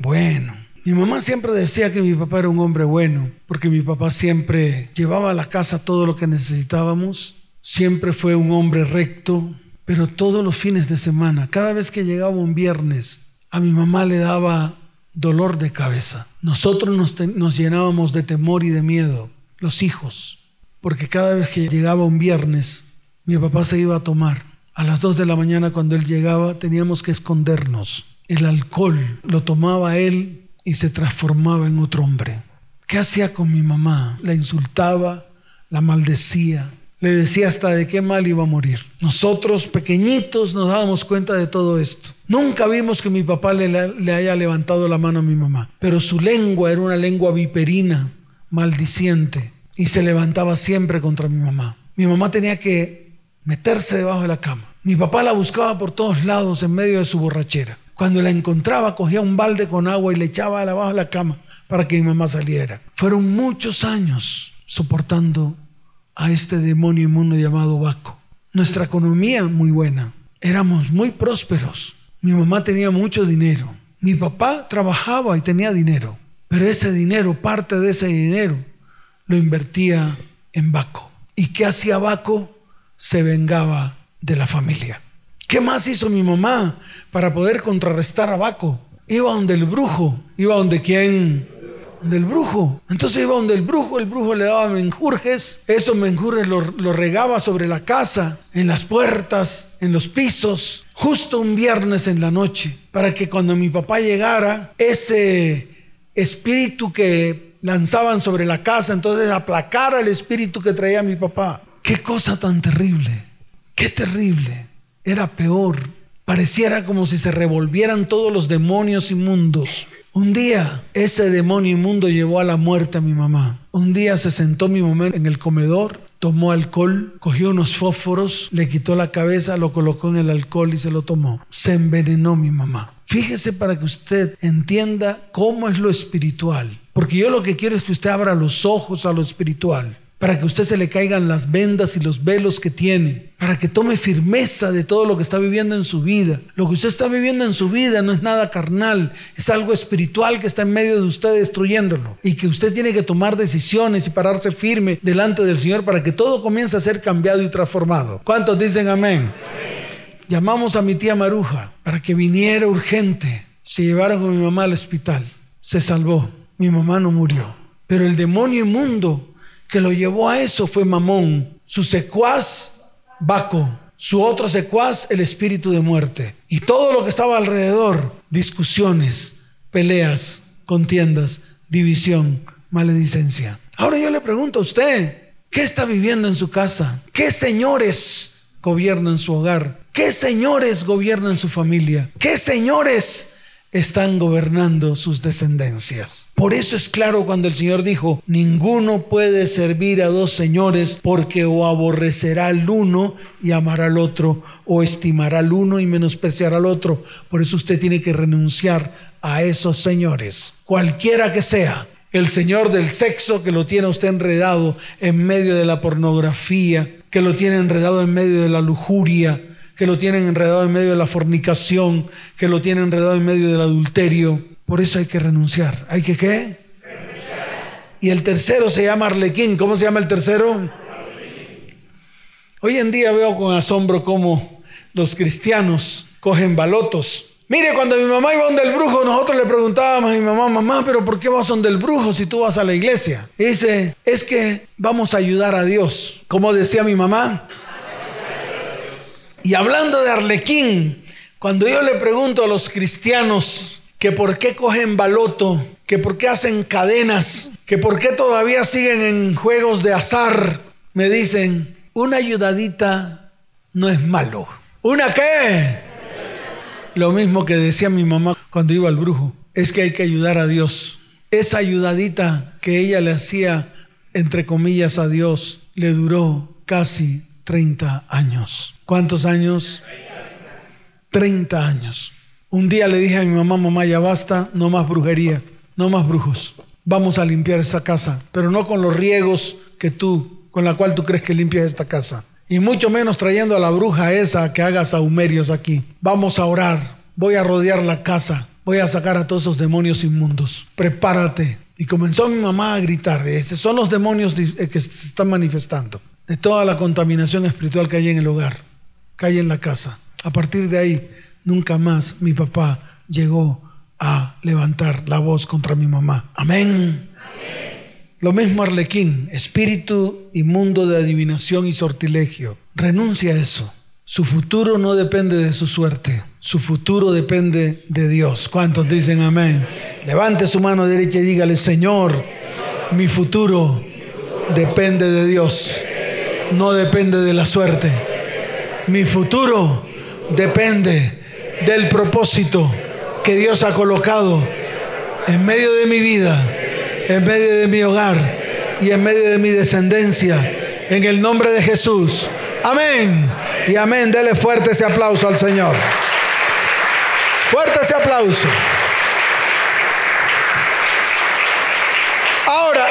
[SPEAKER 1] Bueno. Mi mamá siempre decía que mi papá era un hombre bueno, porque mi papá siempre llevaba a la casa todo lo que necesitábamos. Siempre fue un hombre recto, pero todos los fines de semana, cada vez que llegaba un viernes, a mi mamá le daba dolor de cabeza. Nosotros nos, llenábamos de temor y de miedo, los hijos, porque cada vez que llegaba un viernes, mi papá se iba a tomar. A las dos de la mañana cuando él llegaba teníamos que escondernos. El alcohol lo tomaba él y se transformaba en otro hombre. ¿Qué hacía con mi mamá? La insultaba, la maldecía, le decía hasta de qué mal iba a morir. Nosotros pequeñitos nos dábamos cuenta de todo esto. Nunca vimos que mi papá le, haya levantado la mano a mi mamá, pero su lengua era una lengua viperina, maldiciente, y se levantaba siempre contra mi mamá. Mi mamá tenía que meterse debajo de la cama Mi papá la buscaba por todos lados en medio de su borrachera. Cuando la encontraba, cogía un balde con agua y le echaba abajo de la cama para que mi mamá saliera. Fueron muchos años soportando a este demonio inmundo llamado Baco. Nuestra economía muy buena. Éramos muy prósperos. Mi mamá tenía mucho dinero. Mi papá trabajaba y tenía dinero. Pero ese dinero, parte de ese dinero, lo invertía en Baco. ¿Y qué hacía Baco? Se vengaba de la familia. ¿Qué más hizo mi mamá para poder contrarrestar a Baco? Iba donde el brujo, iba donde quién, del brujo. Entonces iba donde el brujo, el brujo le daba menjurjes, esos menjurjes lo, lo regaba sobre la casa, en las puertas, en los pisos, justo un viernes en la noche, para que cuando mi papá llegara, ese espíritu que lanzaban sobre la casa, entonces aplacara el espíritu que traía mi papá. Qué cosa tan terrible, qué terrible. Era peor. Pareciera como si se revolvieran todos los demonios inmundos. Un día ese demonio inmundo llevó a la muerte a mi mamá. Un día se sentó mi mamá en el comedor, tomó alcohol, cogió unos fósforos, le quitó la cabeza, lo colocó en el alcohol y se lo tomó. Se envenenó mi mamá. Fíjese para que usted entienda cómo es lo espiritual. Porque yo lo que quiero es que usted abra los ojos a lo espiritual para que usted se le caigan las vendas y los velos que tiene, para que tome firmeza de todo lo que está viviendo en su vida. Lo que usted está viviendo en su vida no es nada carnal, es algo espiritual que está en medio de usted destruyéndolo y que usted tiene que tomar decisiones y pararse firme delante del Señor para que todo comience a ser cambiado y transformado. ¿Cuántos dicen amén? Llamamos a mi tía Maruja para que viniera urgente. Se llevaron con mi mamá al hospital. Se salvó. Mi mamá no murió. Pero el demonio inmundo que lo llevó a eso fue Mamón, su secuaz Baco, su otro secuaz el espíritu de muerte. Y todo lo que estaba alrededor, discusiones, peleas, contiendas, división, maledicencia. Ahora yo le pregunto a usted, ¿qué está viviendo en su casa? ¿Qué señores gobiernan su hogar? ¿Qué señores gobiernan su familia? ¿Qué señores están gobernando sus descendencias. Por eso es claro cuando el Señor dijo, ninguno puede servir a dos señores porque o aborrecerá al uno y amará al otro, o estimará al uno y menospreciará al otro. Por eso usted tiene que renunciar a esos señores, cualquiera que sea. El señor del sexo que lo tiene usted enredado en medio de la pornografía, que lo tiene enredado en medio de la lujuria, que lo tienen enredado en medio de la fornicación, que lo tienen enredado en medio del adulterio. Por eso hay que renunciar. ¿Hay que qué? Renunciar. Y el tercero se llama Arlequín. ¿Cómo se llama el tercero? Hoy en día veo con asombro cómo los cristianos cogen balotos. Mire, cuando mi mamá iba donde el brujo, nosotros le preguntábamos a mi mamá, mamá, pero ¿por qué vas donde el brujo si tú vas a la iglesia? Y dice, es que vamos a ayudar a Dios. Como decía mi mamá, y hablando de Arlequín, cuando yo le pregunto a los cristianos que por qué cogen baloto, que por qué hacen cadenas, que por qué todavía siguen en juegos de azar, me dicen, una ayudadita no es malo. ¿Una qué? Lo mismo que decía mi mamá cuando iba al brujo, es que hay que ayudar a Dios. Esa ayudadita que ella le hacía, entre comillas, a Dios, le duró casi 30 años. ¿Cuántos años? 30 años. Un día le dije a mi mamá, mamá, ya basta, no más brujería, no más brujos. Vamos a limpiar esa casa, pero no con los riegos que tú, con la cual tú crees que limpias esta casa. Y mucho menos trayendo a la bruja esa que haga saumerios aquí. Vamos a orar, voy a rodear la casa, voy a sacar a todos esos demonios inmundos. Prepárate. Y comenzó mi mamá a gritar, esos son los demonios eh, que se están manifestando de toda la contaminación espiritual que hay en el hogar, hay en la casa. A partir de ahí, nunca más mi papá llegó a levantar la voz contra mi mamá. Amén. Lo mismo Arlequín, espíritu inmundo de adivinación y sortilegio. Renuncia a eso. Su futuro no depende de su suerte. Su futuro depende de Dios. ¿Cuántos dicen amén? Levante su mano derecha y dígale, Señor, mi futuro depende de Dios no depende de la suerte. Mi futuro depende del propósito que Dios ha colocado en medio de mi vida, en medio de mi hogar y en medio de mi descendencia. En el nombre de Jesús. Amén. Y amén. Dele fuerte ese aplauso al Señor. Fuerte ese aplauso. Ahora,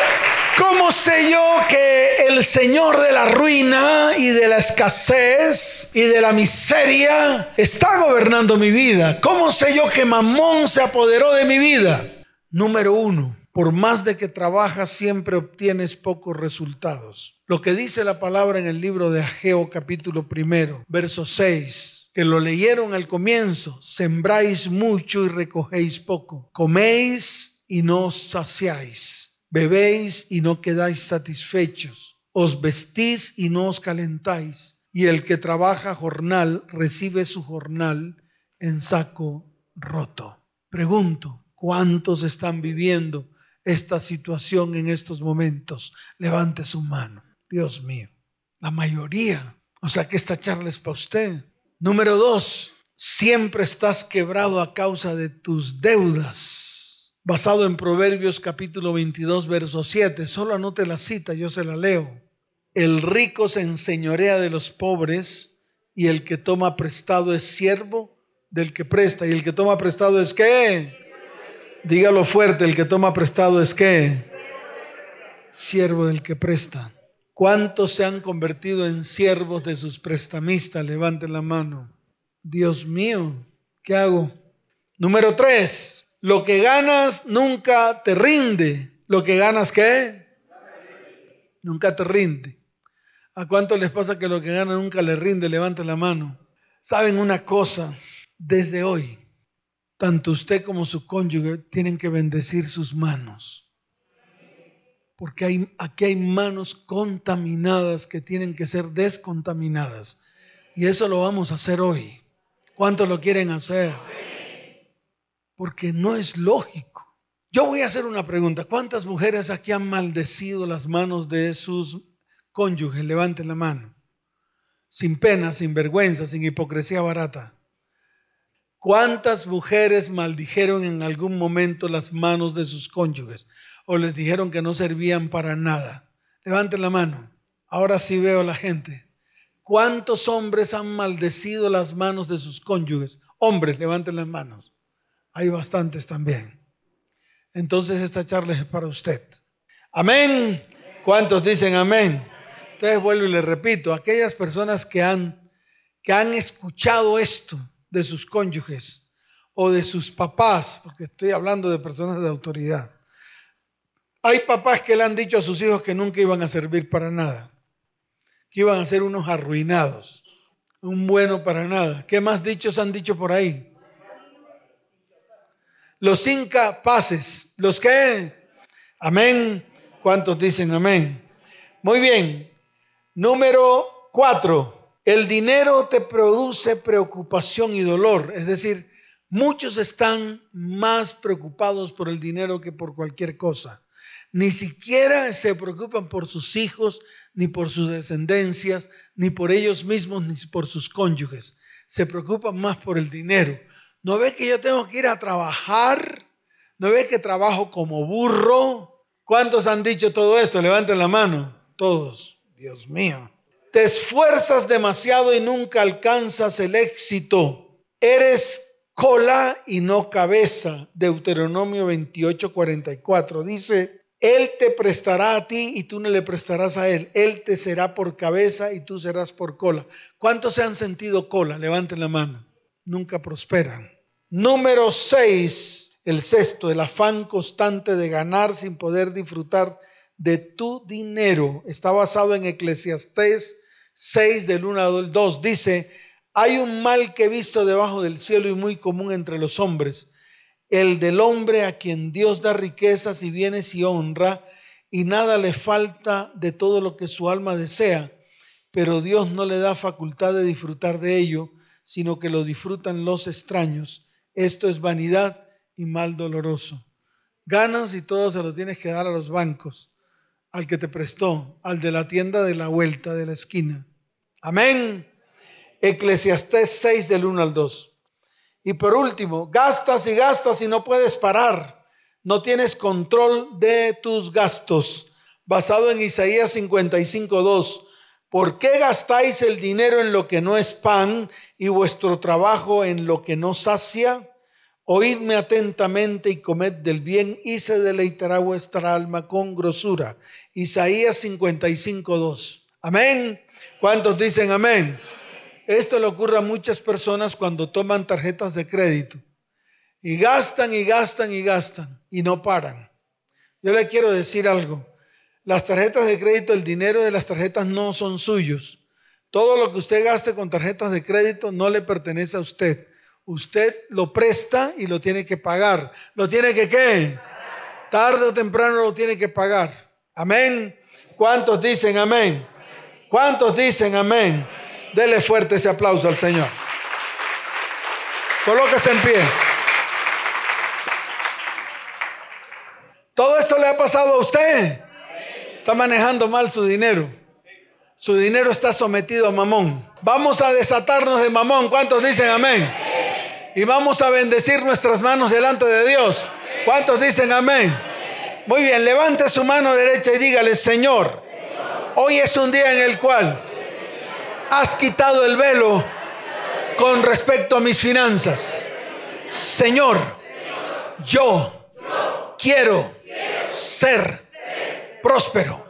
[SPEAKER 1] ¿cómo sé yo que el Señor de la ruina y de la escasez y de la miseria está gobernando mi vida? ¿Cómo sé yo que Mamón se apoderó de mi vida? Número uno, por más de que trabajas siempre obtienes pocos resultados. Lo que dice la palabra en el libro de Ageo capítulo primero, verso 6, que lo leyeron al comienzo, sembráis mucho y recogéis poco, coméis y no saciáis, bebéis y no quedáis satisfechos, os vestís y no os calentáis, y el que trabaja jornal recibe su jornal en saco roto. Pregunto, ¿cuántos están viviendo esta situación en estos momentos? Levante su mano. Dios mío, la mayoría. O sea que esta charla es para usted. Número dos, siempre estás quebrado a causa de tus deudas. Basado en Proverbios capítulo 22, verso 7. Solo anote la cita, yo se la leo. El rico se enseñorea de los pobres y el que toma prestado es siervo del que presta. ¿Y el que toma prestado es qué? Dígalo fuerte, el que toma prestado es qué? Siervo del que presta. ¿Cuántos se han convertido en siervos de sus prestamistas? Levanten la mano. Dios mío, ¿qué hago? Número tres, lo que ganas nunca te rinde. ¿Lo que ganas qué? Nunca te rinde. ¿A cuánto les pasa que lo que ganan nunca les rinde? Levanten la mano. ¿Saben una cosa? Desde hoy, tanto usted como su cónyuge tienen que bendecir sus manos porque hay, aquí hay manos contaminadas que tienen que ser descontaminadas. Y eso lo vamos a hacer hoy. ¿Cuántos lo quieren hacer? Porque no es lógico. Yo voy a hacer una pregunta. ¿Cuántas mujeres aquí han maldecido las manos de sus cónyuges? Levanten la mano. Sin pena, sin vergüenza, sin hipocresía barata. ¿Cuántas mujeres maldijeron en algún momento las manos de sus cónyuges? o les dijeron que no servían para nada. Levanten la mano. Ahora sí veo la gente. ¿Cuántos hombres han maldecido las manos de sus cónyuges? Hombres, levanten las manos. Hay bastantes también. Entonces esta charla es para usted. Amén. ¿Cuántos dicen amén? Entonces vuelvo y le repito, aquellas personas que han, que han escuchado esto de sus cónyuges o de sus papás, porque estoy hablando de personas de autoridad, hay papás que le han dicho a sus hijos que nunca iban a servir para nada, que iban a ser unos arruinados, un bueno para nada. ¿Qué más dichos han dicho por ahí? Los incapaces, los que, amén. ¿Cuántos dicen amén? Muy bien. Número cuatro, el dinero te produce preocupación y dolor. Es decir, muchos están más preocupados por el dinero que por cualquier cosa. Ni siquiera se preocupan por sus hijos, ni por sus descendencias, ni por ellos mismos, ni por sus cónyuges. Se preocupan más por el dinero. ¿No ves que yo tengo que ir a trabajar? ¿No ves que trabajo como burro? ¿Cuántos han dicho todo esto? Levanten la mano. Todos. Dios mío. Te esfuerzas demasiado y nunca alcanzas el éxito. Eres cola y no cabeza. Deuteronomio 28, 44. Dice, él te prestará a ti y tú no le prestarás a Él. Él te será por cabeza y tú serás por cola. ¿Cuántos se han sentido cola? Levanten la mano. Nunca prosperan. Número seis, el sexto, el afán constante de ganar sin poder disfrutar de tu dinero. Está basado en Eclesiastés 6 del 1 al 2. Dice, hay un mal que he visto debajo del cielo y muy común entre los hombres el del hombre a quien Dios da riquezas y bienes y honra, y nada le falta de todo lo que su alma desea, pero Dios no le da facultad de disfrutar de ello, sino que lo disfrutan los extraños. Esto es vanidad y mal doloroso. Ganas y todo se lo tienes que dar a los bancos, al que te prestó, al de la tienda de la vuelta de la esquina. Amén. Eclesiastés 6 del 1 al 2. Y por último, gastas y gastas y no puedes parar. No tienes control de tus gastos. Basado en Isaías 55.2. ¿Por qué gastáis el dinero en lo que no es pan y vuestro trabajo en lo que no sacia? Oídme atentamente y comed del bien y se deleitará vuestra alma con grosura. Isaías 55, 2. Amén. ¿Cuántos dicen amén? Esto le ocurre a muchas personas cuando toman tarjetas de crédito y gastan y gastan y gastan y no paran. Yo le quiero decir algo. Las tarjetas de crédito, el dinero de las tarjetas no son suyos. Todo lo que usted gaste con tarjetas de crédito no le pertenece a usted. Usted lo presta y lo tiene que pagar. ¿Lo tiene que qué? Tarde o temprano lo tiene que pagar. Amén. ¿Cuántos dicen amén? ¿Cuántos dicen amén? Dele fuerte ese aplauso al Señor. Colóquese en pie. Todo esto le ha pasado a usted. Está manejando mal su dinero. Su dinero está sometido a mamón. Vamos a desatarnos de mamón. ¿Cuántos dicen amén? Y vamos a bendecir nuestras manos delante de Dios. ¿Cuántos dicen amén? Muy bien, levante su mano derecha y dígale, Señor, hoy es un día en el cual has quitado el velo con respecto a mis finanzas. Señor, yo quiero ser próspero.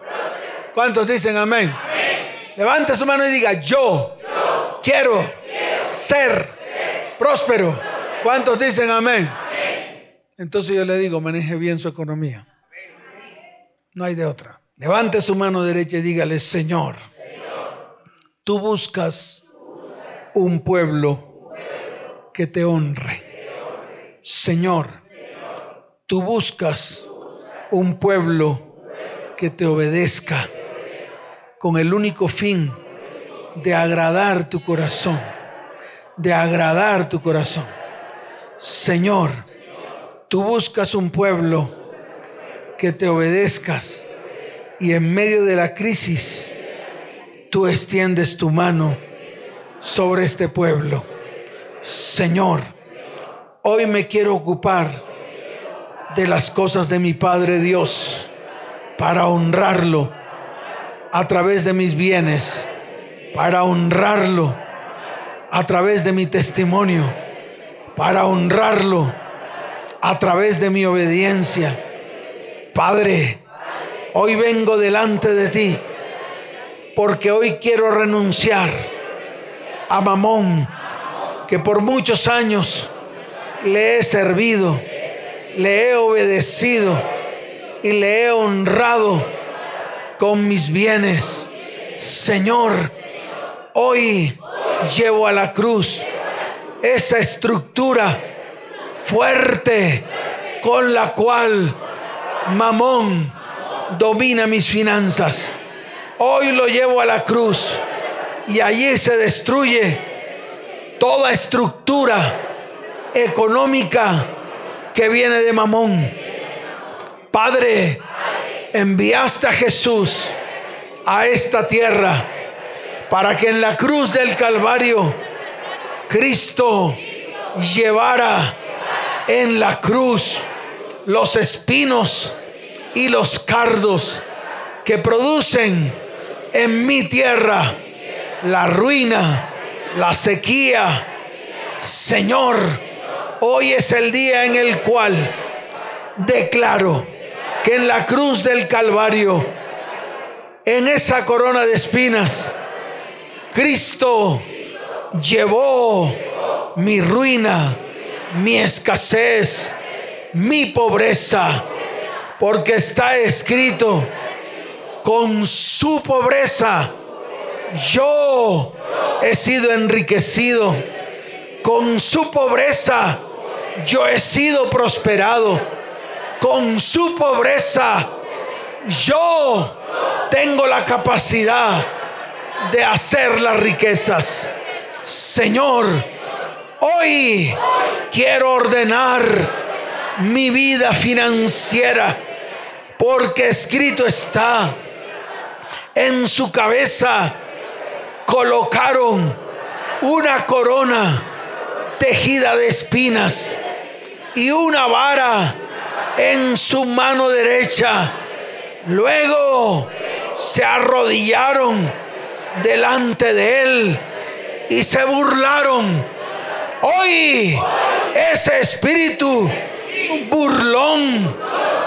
[SPEAKER 1] ¿Cuántos dicen amén? Levante su mano y diga, yo quiero ser próspero. ¿Cuántos dicen amén? Entonces yo le digo, maneje bien su economía. No hay de otra. Levante su mano derecha y dígale, Señor, tú buscas un pueblo que te honre. Señor, tú buscas un pueblo que te obedezca con el único fin de agradar tu corazón de agradar tu corazón. Señor, tú buscas un pueblo que te obedezcas y en medio de la crisis tú extiendes tu mano sobre este pueblo. Señor, hoy me quiero ocupar de las cosas de mi Padre Dios para honrarlo a través de mis bienes, para honrarlo a través de mi testimonio, para honrarlo a través de mi obediencia. Padre, hoy vengo delante de ti porque hoy quiero renunciar a Mamón, que por muchos años le he servido, le he obedecido y le he honrado con mis bienes. Señor, hoy llevo a la cruz esa estructura fuerte con la cual Mamón domina mis finanzas. Hoy lo llevo a la cruz y allí se destruye toda estructura económica que viene de Mamón. Padre, enviaste a Jesús a esta tierra para que en la cruz del Calvario Cristo llevara en la cruz los espinos y los cardos que producen en mi tierra la ruina, la sequía. Señor, hoy es el día en el cual declaro que en la cruz del Calvario, en esa corona de espinas, Cristo llevó mi ruina, mi escasez, mi pobreza, porque está escrito, con su pobreza yo he sido enriquecido, con su pobreza yo he sido prosperado, con su pobreza yo tengo la capacidad de hacer las riquezas. Señor, hoy quiero ordenar mi vida financiera porque escrito está, en su cabeza colocaron una corona tejida de espinas y una vara en su mano derecha. Luego se arrodillaron delante de él y se burlaron. Hoy ese espíritu burlón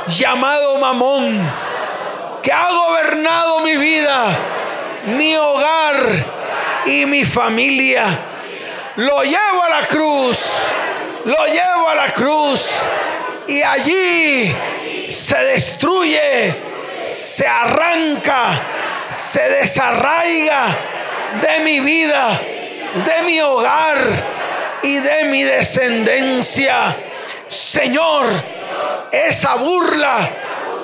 [SPEAKER 1] llamado mamón que ha gobernado mi vida, mi hogar y mi familia, lo llevo a la cruz, lo llevo a la cruz y allí se destruye, se arranca, se desarraiga de mi vida, de mi hogar y de mi descendencia. Señor, esa burla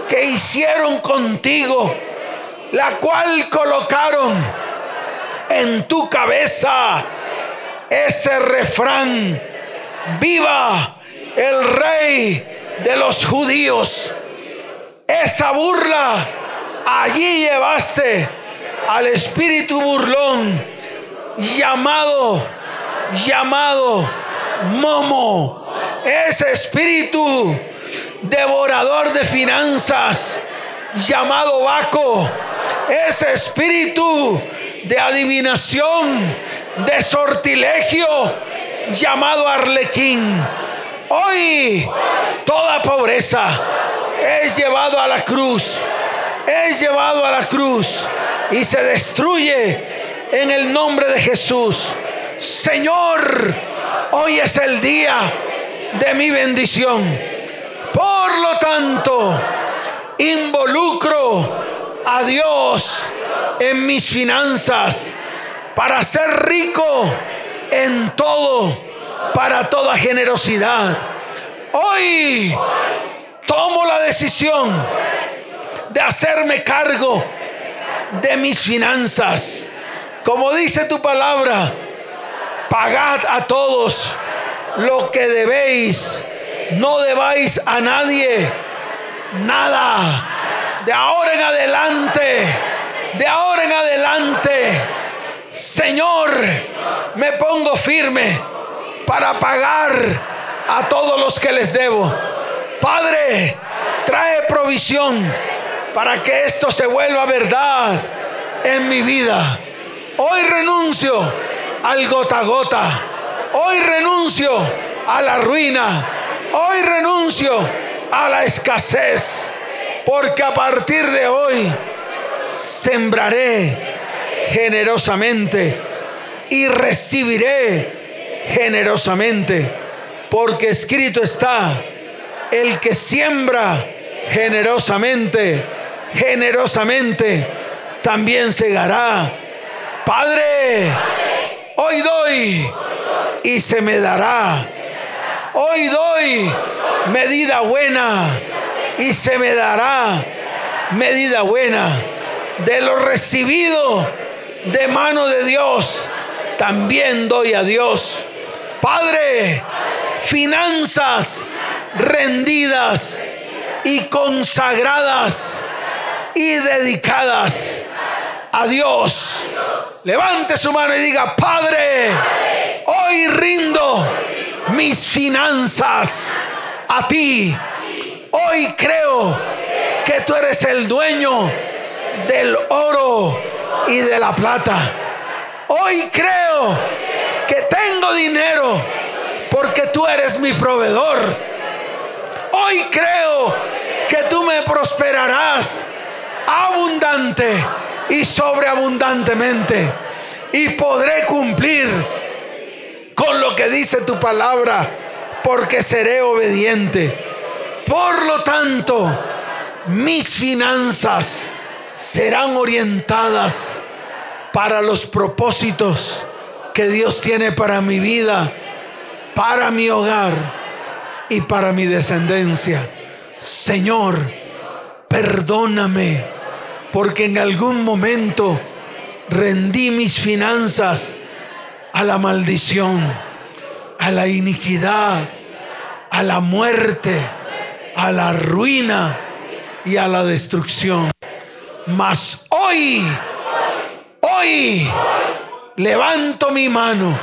[SPEAKER 1] que hicieron contigo, la cual colocaron en tu cabeza ese refrán, viva el rey de los judíos. Esa burla, allí llevaste al espíritu burlón llamado, llamado Momo. Ese espíritu devorador de finanzas llamado Baco. Ese espíritu de adivinación, de sortilegio llamado Arlequín. Hoy toda pobreza es llevado a la cruz. Es llevado a la cruz y se destruye en el nombre de Jesús. Señor, hoy es el día de mi bendición. Por lo tanto, involucro a Dios en mis finanzas para ser rico en todo, para toda generosidad. Hoy tomo la decisión de hacerme cargo de mis finanzas. Como dice tu palabra, pagad a todos lo que debéis. No debáis a nadie nada. De ahora en adelante, de ahora en adelante, Señor, me pongo firme para pagar a todos los que les debo. Padre, trae provisión para que esto se vuelva verdad en mi vida. Hoy renuncio al gota a gota. Hoy renuncio a la ruina. Hoy renuncio a la escasez. Porque a partir de hoy sembraré generosamente y recibiré generosamente. Porque escrito está, el que siembra generosamente, generosamente, también segará. Padre, hoy doy y se me dará. Hoy doy medida buena y se me dará medida buena de lo recibido de mano de Dios. También doy a Dios. Padre, finanzas rendidas y consagradas y dedicadas a Dios. Levante su mano y diga, Padre, hoy rindo mis finanzas a ti. Hoy creo que tú eres el dueño del oro y de la plata. Hoy creo que tengo dinero porque tú eres mi proveedor. Hoy creo que tú me prosperarás abundante y sobreabundantemente. Y podré cumplir con lo que dice tu palabra, porque seré obediente. Por lo tanto, mis finanzas serán orientadas para los propósitos que Dios tiene para mi vida, para mi hogar y para mi descendencia. Señor, perdóname porque en algún momento rendí mis finanzas a la maldición, a la iniquidad, a la muerte, a la ruina y a la destrucción. Mas hoy, hoy, levanto mi mano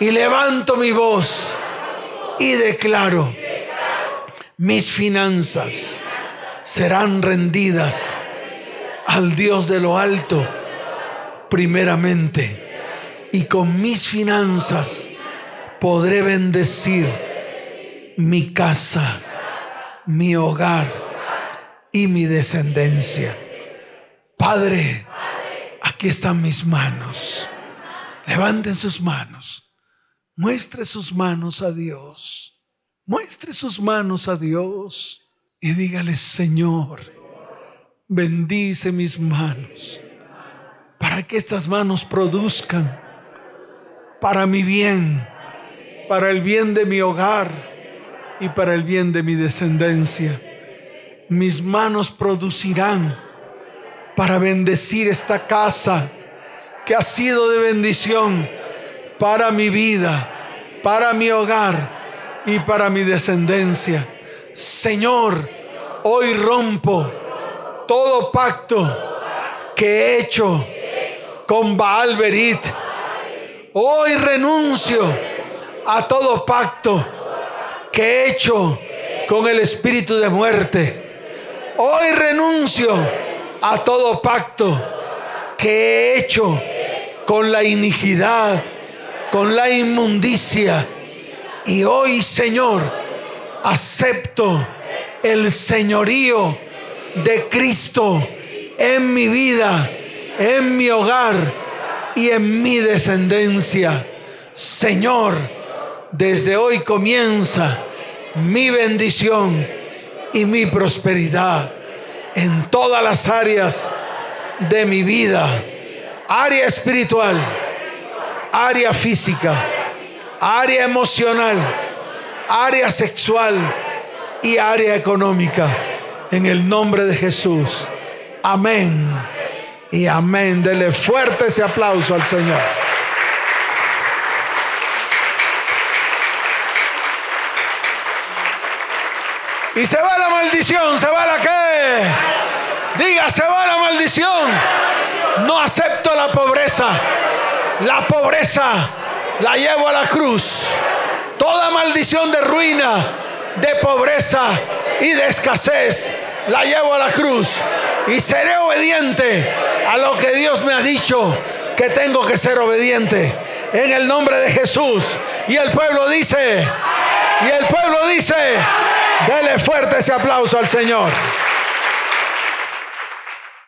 [SPEAKER 1] y levanto mi voz y declaro, mis finanzas serán rendidas al Dios de lo alto primeramente y con mis finanzas podré bendecir mi casa, mi hogar y mi descendencia. Padre, aquí están mis manos. Levanten sus manos. Muestre sus manos a Dios. Muestre sus manos a Dios y dígale, Señor, bendice mis manos para que estas manos produzcan para mi bien, para el bien de mi hogar y para el bien de mi descendencia. Mis manos producirán para bendecir esta casa que ha sido de bendición para mi vida, para mi hogar y para mi descendencia. Señor, hoy rompo todo pacto que he hecho con Baal Berit. Hoy renuncio a todo pacto que he hecho con el espíritu de muerte. Hoy renuncio a todo pacto que he hecho con la iniquidad, con la inmundicia. Y hoy, Señor, acepto el señorío de Cristo en mi vida, en mi hogar y en mi descendencia. Señor, desde hoy comienza mi bendición y mi prosperidad en todas las áreas de mi vida. Área espiritual, área física, área emocional, área sexual y área económica. En el nombre de Jesús. Amén. Y amén. Dele fuerte ese aplauso al Señor. Y se va la maldición, se va la qué. Diga, se va la maldición. No acepto la pobreza. La pobreza la llevo a la cruz. Toda maldición de ruina, de pobreza y de escasez la llevo a la cruz. Y seré obediente a lo que Dios me ha dicho que tengo que ser obediente. En el nombre de Jesús. Y el pueblo dice, y el pueblo dice, Dele fuerte ese aplauso al Señor.